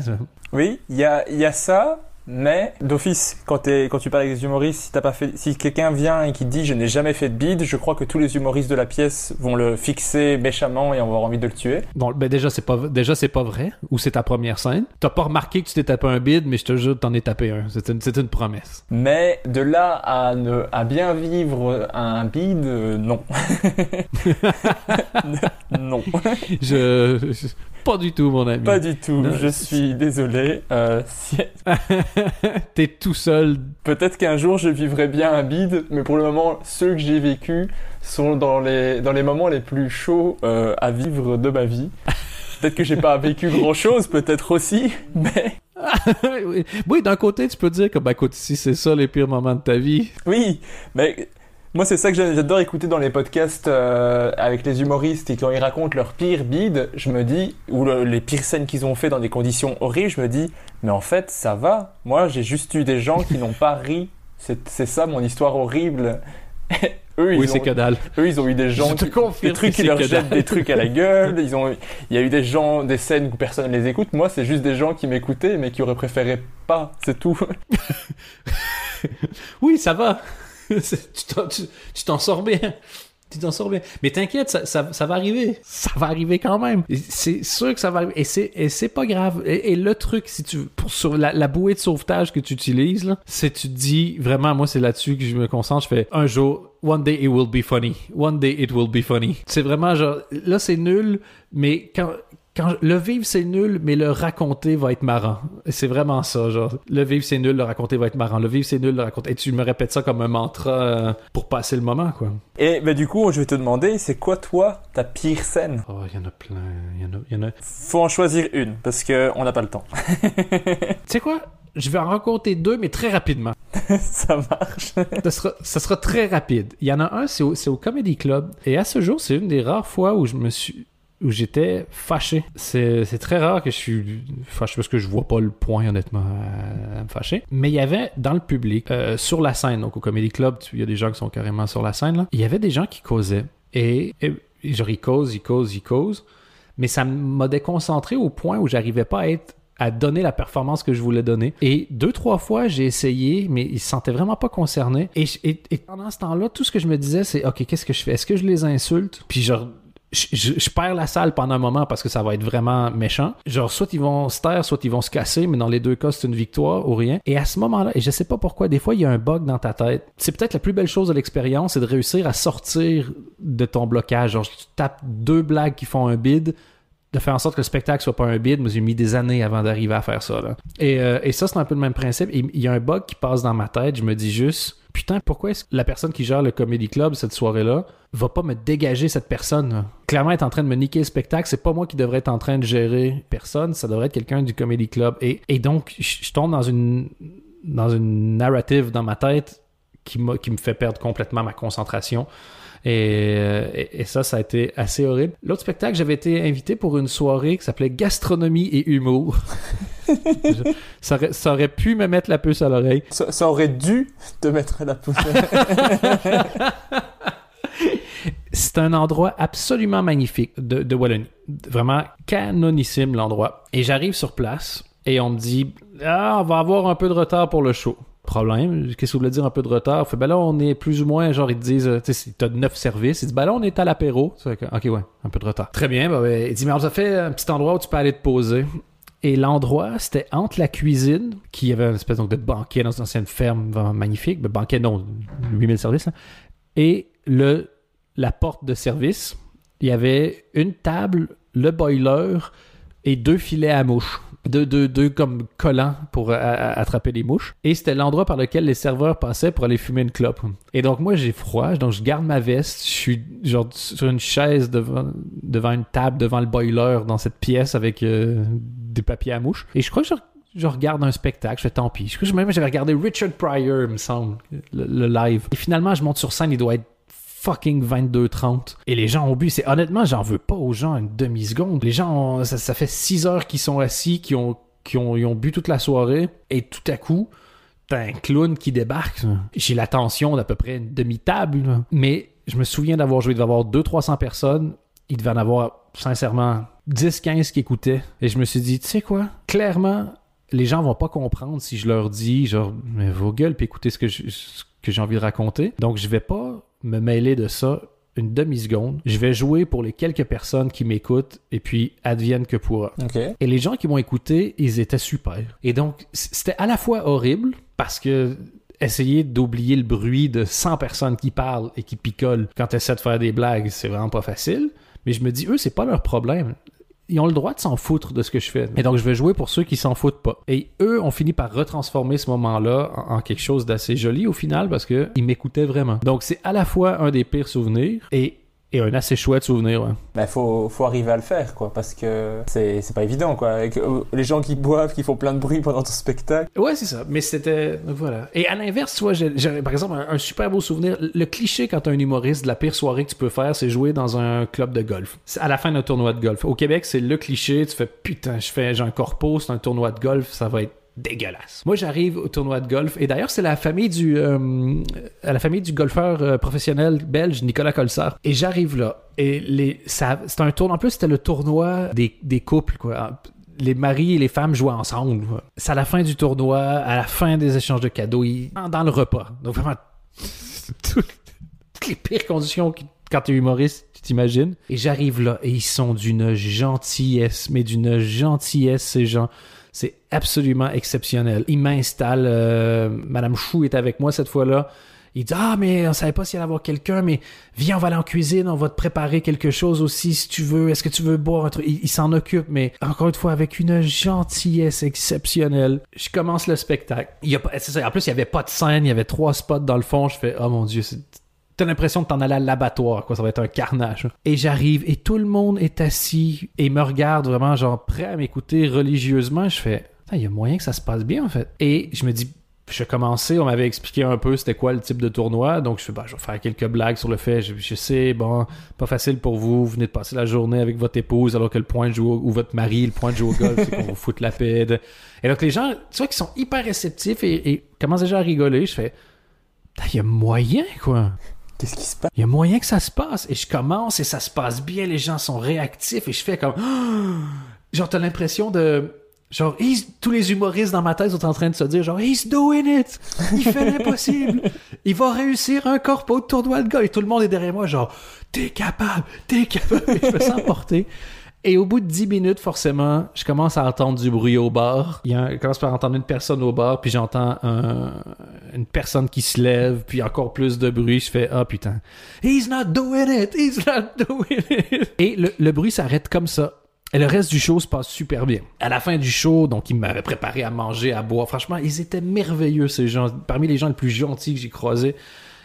Oui, il y a, y a ça, mais d'office, quand, tu parles avec des humoristes, si, t'as pas fait, si quelqu'un vient et qui dit je n'ai jamais fait de bide, je crois que tous les humoristes de la pièce vont le fixer méchamment et avoir envie de le tuer. Bon, ben déjà, c'est pas, déjà, c'est pas vrai. Ou c'est ta première scène. T'as pas remarqué que tu t'es tapé un bid, mais je te jure, t'en es tapé un. C'est une, promesse. Mais de là à, ne, à bien vivre un bide, euh, non. non, Je, je- Pas du tout, mon ami. pas du tout. Non, je suis désolé. Euh, si- T'es tout seul. Peut-être qu'un jour je vivrai bien un bide, mais pour le moment, ceux que j'ai vécus sont dans les, dans les moments les plus chauds euh, à vivre de ma vie. Peut-être que j'ai pas vécu grand chose, peut-être aussi, mais oui, d'un côté, tu peux dire que, ben, écoute, si c'est ça les pires moments de ta vie, oui, mais moi c'est ça que j'a- j'adore écouter dans les podcasts euh, avec les humoristes et quand ils racontent leurs pires bides, je me dis, ou le- les pires scènes qu'ils ont fait dans des conditions horribles, je me dis, mais en fait ça va. Moi j'ai juste eu des gens qui n'ont pas ri. C'est ça mon histoire horrible. Eux, ils oui, ont- c'est. Eux, ils ont eu des gens Je te qui, des trucs leur jettent des trucs à la gueule. Ils ont, il y a eu des gens, des scènes où personne ne les écoute. Moi, c'est juste des gens qui m'écoutaient, mais qui auraient préféré pas. C'est tout. Oui, ça va. Tu t'en- sors bien. Tu t'en sors bien. Mais t'inquiète, ça, va arriver. Ça va arriver quand même. C'est sûr que ça va arriver. Et c'est, pas grave. Et, le truc, si tu pour sur la, bouée de sauvetage que tu utilises, c'est tu dis, vraiment, moi, c'est là-dessus que je me concentre. Je fais, un jour, one day it will be funny. One day it will be funny. C'est vraiment genre, là, c'est nul, mais quand, quand le vivre c'est nul, mais le raconter va être marrant. C'est vraiment ça, genre. Le vivre c'est nul, le raconter va être marrant. Le vivre c'est nul, le raconter. Et tu me répètes ça comme un mantra euh, pour passer le moment, quoi. Et bah, du coup, je vais te demander, c'est quoi toi ta pire scène? Oh, il y en a plein. Il y en a. il y en a... Tu Faut en choisir une parce que on n'a pas le temps. sais quoi? Je vais en raconter deux, mais très rapidement. ça marche. ça, sera, ça sera très rapide. Il y en a un, c'est au, c'est au Comedy Club. Et à ce jour, c'est une des rares fois où je me suis où j'étais fâché. C'est très rare que je suis fâché parce que je vois pas le point, honnêtement, à, me fâcher. Mais il y avait dans le public, euh, sur la scène, donc au Comedy Club, il y a des gens qui sont carrément sur la scène. Il y avait des gens qui causaient. Et, genre, ils causent, ils causent, ils causent. Mais ça m'a déconcentré au point où j'arrivais pas à être donner la performance que je voulais donner. Et deux, trois fois, j'ai essayé, mais ils se sentaient vraiment pas concernés. Et- et pendant ce temps-là, tout ce que je me disais, c'est OK, qu'est-ce que je fais? Est-ce que je les insulte? Puis genre, je, je- perds la salle pendant un moment parce que ça va être vraiment méchant. Genre, soit ils vont se taire, soit ils vont se casser, mais dans les deux cas, c'est une victoire ou rien. Et à ce moment-là, et je sais pas pourquoi, des fois, il y a un bug dans ta tête. C'est peut-être la plus belle chose de l'expérience, c'est de réussir à sortir de ton blocage. Genre, tu tapes deux blagues qui font un bid, de faire en sorte que le spectacle soit pas un bid. Moi, j'ai mis des années avant d'arriver à faire ça. Euh, et ça, c'est un peu le même principe. Il y a un bug qui passe dans ma tête. Je me dis juste, putain, pourquoi est-ce que la personne qui gère le comedy club cette soirée-là va pas me dégager cette personne là? Clairement, elle est en train de me niquer le spectacle. C'est pas moi qui devrais être en train de gérer personne. Ça devrait être quelqu'un du comedy club. Et, donc, je tombe dans une dans une narrative dans ma tête qui, qui me fait perdre complètement ma concentration. Et, euh, et- et ça, ça a été assez horrible. L'autre spectacle, j'avais été invité pour une soirée qui s'appelait Gastronomie et humour. Ça, aurait, ça aurait pu me mettre la puce à l'oreille. Ça, ça aurait dû te mettre la pousse. C'est un endroit absolument magnifique de, de Wallonie. Vraiment canonissime l'endroit. Et j'arrive sur place et on me dit Ah, on va avoir un peu de retard pour le show. Problème, qu'est-ce que vous voulez dire un peu de retard? Fait, ben là, on est plus ou moins, genre, ils te disent, euh, tu sais, t'as neuf services. Ils disent, ben là, on est à l'apéro. Ok, ouais, un peu de retard. Très bien, ben, il dit, mais on a fait un petit endroit où tu peux aller te poser. Et l'endroit, c'était entre la cuisine, qui avait une espèce donc, de banquet dans une ancienne ferme vraiment magnifique. Ben, banquet, non, 8000 services. Et le, la porte de service, il y avait une table, le boiler et deux filets à mouches. Deux, deux, deux comme collants pour euh, attraper les mouches. Et c'était l'endroit par lequel les serveurs passaient pour aller fumer une clope. Et donc moi j'ai froid, donc je garde ma veste, je suis genre sur une chaise devant, devant une table, devant le boiler dans cette pièce avec euh, des papiers à mouches. Et je crois que je, je regarde un spectacle, je fais tant pis. Je crois que même j'avais regardé Richard Pryor, me semble, le, le live. Et finalement je monte sur scène, il doit être fucking 22-30. Et les gens ont bu. C'est honnêtement, j'en veux pas aux gens une demi-seconde. Les gens, ça, fait 6 heures qu'ils sont assis, qui ont, bu toute la soirée. Et tout à coup, t'as un clown qui débarque. J'ai l'attention d'à peu près une demi-table. Mais je me souviens d'avoir joué, il devait y avoir 200-300 personnes. Il devait en avoir, sincèrement, 10-15 qui écoutaient. Et je me suis dit, tu sais quoi? Clairement, les gens vont pas comprendre si je leur dis, genre, mais vos gueules, puis écoutez ce que ce que j'ai envie de raconter. Donc, je vais pas me mêler de ça une demi-seconde. Je vais jouer pour les quelques personnes qui m'écoutent et puis advienne que pourra. ok. Et les gens qui m'ont écouté, ils étaient super. Et donc, c'était à la fois horrible parce que essayer d'oublier le bruit de 100 personnes qui parlent et qui picolent quand tu essaies de faire des blagues, c'est vraiment pas facile. Mais je me dis, eux, c'est pas leur problème. Ils ont le droit de s'en foutre de ce que je fais. Et donc, je vais jouer pour ceux qui s'en foutent pas. Et eux ont fini par retransformer ce moment-là en, en quelque chose d'assez joli au final parce que ils m'écoutaient vraiment. Donc, c'est à la fois un des pires souvenirs et, et un assez chouette souvenir. ouais. Ben, faut, faut arriver à le faire, quoi, parce que c'est c'est pas évident, quoi. Avec, euh, les gens qui boivent, qui font plein de bruit pendant ton spectacle. Ouais, c'est ça. Mais c'était. Voilà. Et à l'inverse, tu vois, par exemple, un, un super beau souvenir. Le cliché quand t'es un humoriste, la pire soirée que tu peux faire, c'est jouer dans un club de golf. À la fin d'un tournoi de golf. Au Québec, c'est le cliché. Tu fais putain, je fais, j'ai un corpo, c'est un tournoi de golf, ça va être dégueulasse. Moi, j'arrive au tournoi de golf et d'ailleurs, c'est la famille du euh, du golfeur euh, professionnel belge Nicolas Colsart. Et j'arrive là et les ça c'est un tournoi en plus c'était le tournoi des, des couples quoi. Les maris et les femmes jouaient ensemble. C'est à la fin du tournoi, à la fin des échanges de cadeaux, ils- dans le repas. Donc vraiment tout- toutes les pires conditions quand t'es humoriste, tu t'imagines. Et j'arrive là et ils sont d'une gentillesse, mais d'une gentillesse ces gens. Absolument exceptionnel. Il m'installe. euh, Madame Chou est avec moi cette fois-là. Il dit Ah, mais on savait pas s'il allait avoir quelqu'un, mais viens, on va aller en cuisine, on va te préparer quelque chose aussi si tu veux. Est-ce que tu veux boire un truc? Il, s'en occupe, mais encore une fois, avec une gentillesse exceptionnelle. Je commence le spectacle. Il y a ça, en plus, il y avait pas de scène, il y avait trois spots dans le fond. Je fais Oh mon Dieu, c'est T'as l'impression de t'en aller à l'abattoir, quoi. Ça va être un carnage. Et j'arrive et tout le monde est assis et me regarde vraiment, genre, prêt à m'écouter religieusement. Je fais, il y a moyen que ça se passe bien, en fait. Et je me dis, je commençais, on m'avait expliqué un peu c'était quoi le type de tournoi. Donc je fais, bah, je vais faire quelques blagues sur le fait. Je, je sais, bon, pas facile pour vous. Vous venez de passer la journée avec votre épouse alors que le point de jouer au- ou votre mari, le point de jouer au golf, c'est qu'on vous fout la paix. Et donc les gens, tu vois, qui sont hyper réceptifs et, et commencent déjà à rigoler. Je fais, il y a moyen, quoi. Qu'est-ce qui se passe? Il y a moyen que ça se passe. Et je commence et ça se passe bien. Les gens sont réactifs et je fais comme. Genre, t'as l'impression de. Genre, he's- tous les humoristes dans ma tête sont en train de se dire, genre, he's doing it! Il fait l'impossible! Il va réussir un corpo de tournoi de gars! Et tout le monde est derrière moi, genre, t'es capable! T'es capable! Et je me sens porter. Et au bout de 10 minutes, forcément, je commence à entendre du bruit au bar. Il y a je commence par entendre une personne au bar, puis j'entends un- une personne qui se lève, puis encore plus de bruit. Je fais, ah putain, he's not doing it! He's not doing it! Et le bruit s'arrête comme ça. Et le reste du show se passe super bien. À la fin du show, donc ils m'avaient préparé à manger, à boire. Franchement, ils étaient merveilleux ces gens. Parmi les gens les plus gentils que j'ai croisés.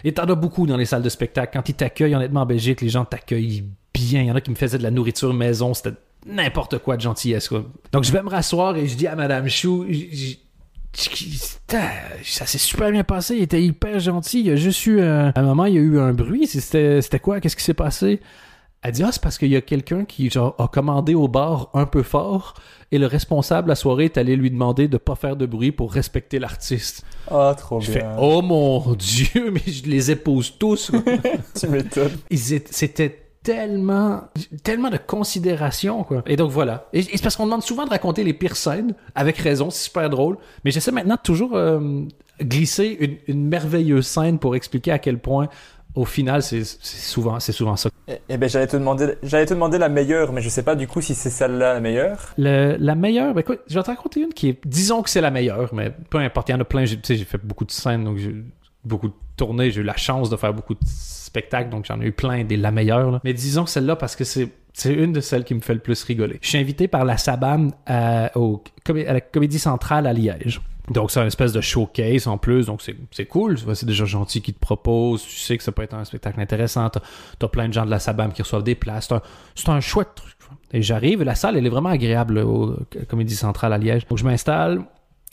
Et t'en as beaucoup dans les salles de spectacle. Quand ils t'accueillent, honnêtement, en Belgique, les gens t'accueillent bien. Il y en a qui me faisaient de la nourriture maison. C'était n'importe quoi de gentillesse. Quoi. Donc je vais me rasseoir et je dis à Madame Chou, ça s'est super bien passé, il était hyper gentil. Il y a juste eu un, un moment, il y a eu un bruit. C'était quoi? Qu'est-ce qui s'est passé? Elle dit ah c'est parce qu'il y a quelqu'un qui genre a commandé au bar un peu fort et le responsable la soirée est allé lui demander de pas faire de bruit pour respecter l'artiste. Ah, trop Je bien. fais oh mon dieu mais je les épouse tous. Tu m'étonnes. C'était tellement tellement de considération quoi et donc voilà et, et c'est parce qu'on demande souvent de raconter les pires scènes avec raison c'est super drôle mais j'essaie maintenant de toujours euh, glisser une, une merveilleuse scène pour expliquer à quel point au final c'est souvent c'est souvent ça Eh, eh ben, j'allais te demander, j'allais te demander la meilleure, mais je sais pas du coup si c'est celle-là la meilleure. Le- la meilleure, ben écoute, je vais te raconter une qui est, disons que c'est la meilleure, mais peu importe, il y en a plein. J'ai, tu sais, j'ai fait beaucoup de scènes, donc beaucoup de tournées, j'ai eu la chance de faire beaucoup de spectacles, donc j'en ai eu plein des la meilleure. là. Mais disons que celle-là, parce que c'est, c'est une de celles qui me fait le plus rigoler. Je suis invité par la SABAM à, au, comé- à la Comédie Centrale à Liège. Donc, c'est une espèce de showcase en plus, donc c'est, cool. C'est déjà gentil qui te propose. Tu sais que ça peut être un spectacle intéressant. T'as, plein de gens de la SABAM qui reçoivent des places. C'est un, un chouette truc. Et j'arrive, la salle, elle est vraiment agréable au Comédie Centrale à Liège. Donc, je m'installe.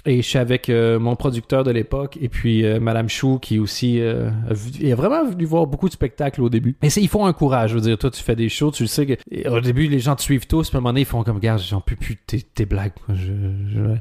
Et je suis avec euh, mon producteur de l'époque et puis euh, Madame Chou qui aussi euh, a, vu- est vraiment venu voir beaucoup de spectacles au début. Mais ils font un courage, je veux dire, toi tu fais des shows, tu le sais que et au début les gens te suivent tous, puis à un moment donné ils font comme garde, j'en peux plus tes, tes blagues.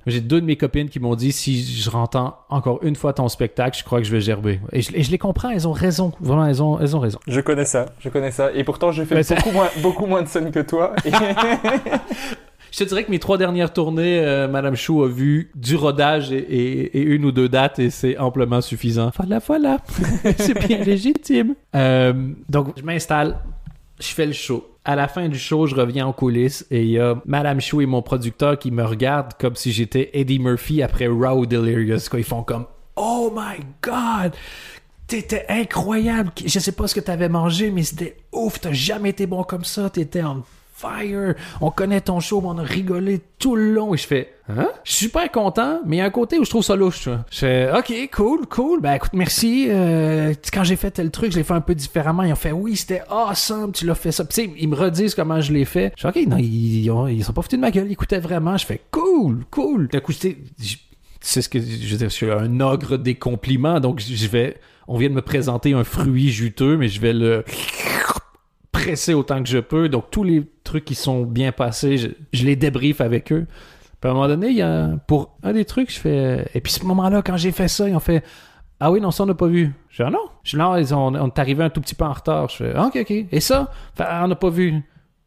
J'ai deux de mes copines qui m'ont dit si je rentends encore une fois ton spectacle, je crois que je vais gerber. Et je, et je les comprends, elles ont raison, vraiment elles ont, elles ont raison. Je connais ça, je connais ça. Et pourtant, j'ai fait beaucoup, moins, beaucoup moins de scènes que toi. Et- Je te dirais que mes trois dernières tournées, euh, Madame Chou a vu du rodage et, une ou deux dates et c'est amplement suffisant. Voilà, voilà. c'est bien légitime. Euh, donc, je m'installe, je fais le show. À la fin du show, je reviens en coulisses et il y a Madame Chou et mon producteur qui me regardent comme si j'étais Eddie Murphy après Raw Delirious. Quoi. Ils font comme Oh my God! T'étais incroyable. Je sais pas ce que t'avais mangé, mais c'était ouf. T'as jamais été bon comme ça. T'étais en fire. On connaît ton show, mais on a rigolé tout le long. Et je fais, hein? Je suis super content, mais il y a un côté où je trouve ça louche, vois. Je fais, ok, cool, cool. Ben écoute, merci. Euh, quand j'ai fait tel truc, je l'ai fait un peu différemment. Ils ont fait, oui, c'était awesome, tu l'as fait ça. Puis, ils me redisent comment je l'ai fait. Je fais, ok, non, ils, ils ont- ils sont pas foutus de ma gueule. Ils écoutaient vraiment. Je fais, cool, cool. D'un coup, c'est ce que je veux dire, je suis un ogre des compliments, donc je vais. On vient de me présenter un fruit juteux, mais je vais le presser autant que je peux. Donc tous les trucs qui sont bien passés, je, les débrief avec eux. Puis à un moment donné, il y a pour un des trucs, je fais. Et puis ce moment-là, quand j'ai fait ça, ils ont fait. Ah oui, non, ça on n'a pas vu. Je dis ah non. Je dis non, ils ont- on est arrivé un tout petit peu en retard. Je fais ah, ok, ok. Et ça, Fait, Ah, on n'a pas vu.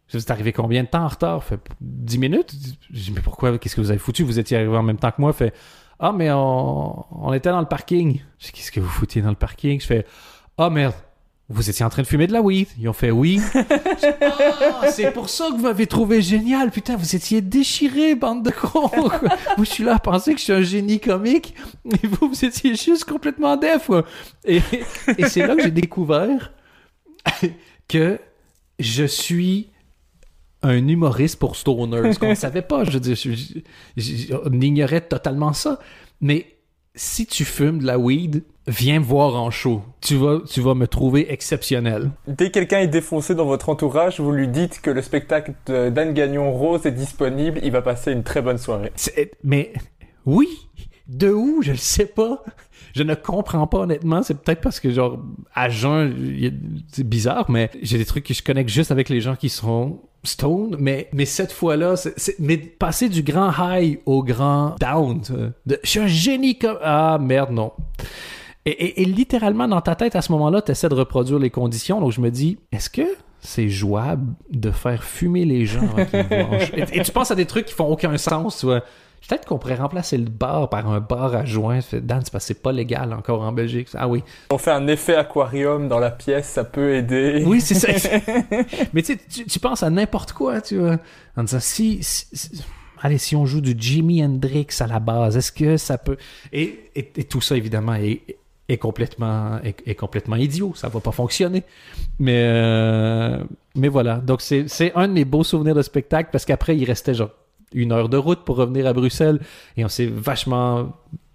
Je dis, arrivé combien de temps en retard? Fait 10 minutes? Je dis, mais pourquoi? Qu'est-ce que vous avez foutu? Vous étiez arrivé en même temps que moi? Fait, ah, mais on, on était dans le parking. Je dis, qu'est-ce que vous foutiez dans le parking? Je fais, ah, merde. Vous étiez en train de fumer de la weed. Ils ont fait oui. Ah, c'est pour ça que vous m'avez trouvé génial. Putain, vous étiez déchirés, bande de cons. Moi, je suis là à penser que je suis un génie comique. Et vous, vous étiez juste complètement def. Et, c'est là que j'ai découvert que je suis un humoriste pour stoners, qu'on ne savait pas. Je veux dire, ignorait totalement ça. Mais si tu fumes de la weed, viens me voir en show. Tu vas, tu vas me trouver exceptionnel. Dès que quelqu'un est défoncé dans votre entourage, vous lui dites que le spectacle d'Anne Gagnon Rose est disponible, il va passer une très bonne soirée. Mais oui, de où, je ne sais pas. Je ne comprends pas honnêtement. C'est peut-être parce que genre à jeun, c'est bizarre, mais j'ai des trucs que je connecte juste avec les gens qui sont stone. Mais mais cette fois-là, c'est, c'est- mais passer du grand high au grand down. vois, de- je suis un génie comme ah merde non. Et, et- et littéralement dans ta tête à ce moment-là, tu essaies de reproduire les conditions. Donc je me dis, est-ce que c'est jouable de faire fumer les gens avant qu'ils show? et, et tu penses à des trucs qui font aucun sens, tu vois. Peut-être qu'on pourrait remplacer le bar par un bar à joint. Dan, c'est parce que c'est pas légal encore en Belgique. Ah oui. On fait un effet aquarium dans la pièce, ça peut aider. Oui, c'est ça. Mais tu sais, tu- penses à n'importe quoi, tu vois. En disant, si, si- si- allez, si on joue du Jimi Hendrix à la base, est-ce que ça peut... Et, et- et tout ça, évidemment, est, est complètement, est, est complètement idiot. Ça va pas fonctionner. Mais, euh, mais voilà. Donc, c'est c'est un de mes beaux souvenirs de spectacle parce qu'après, il restait genre une heure de route pour revenir à Bruxelles. Et on s'est vachement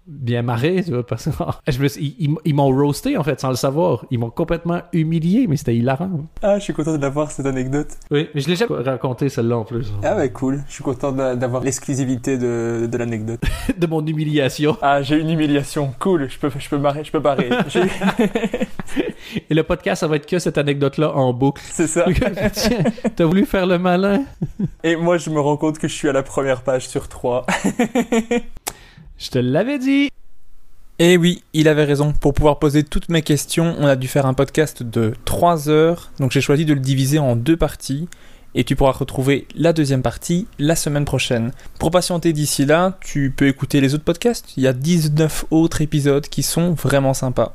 bien marré, tu vois, parce que je me suis- ils, m'ont roasté en fait sans le savoir. Ils m'ont complètement humilié, mais c'était hilarant. Ah, je suis content d'avoir cette anecdote. Oui, mais je l'ai jamais raconté celle-là en plus. Ah ouais, cool. Je suis content d'a- d'avoir l'exclusivité de, de l'anecdote. De mon humiliation. Ah, j'ai une humiliation. Cool. Je peux, je peux barrer, je peux barrer. Et le podcast, ça va être que cette anecdote-là en boucle. C'est ça. Tiens, t'as voulu faire le malin? Et moi, je me rends compte que je suis à la première page sur trois. Je te l'avais dit. Et oui, il avait raison. Pour pouvoir poser toutes mes questions, on a dû faire un podcast de 3 heures. Donc j'ai choisi de le diviser en deux parties. Et tu pourras retrouver la deuxième partie la semaine prochaine. Pour patienter d'ici là, tu peux écouter les autres podcasts. Il y a 19 autres épisodes qui sont vraiment sympas.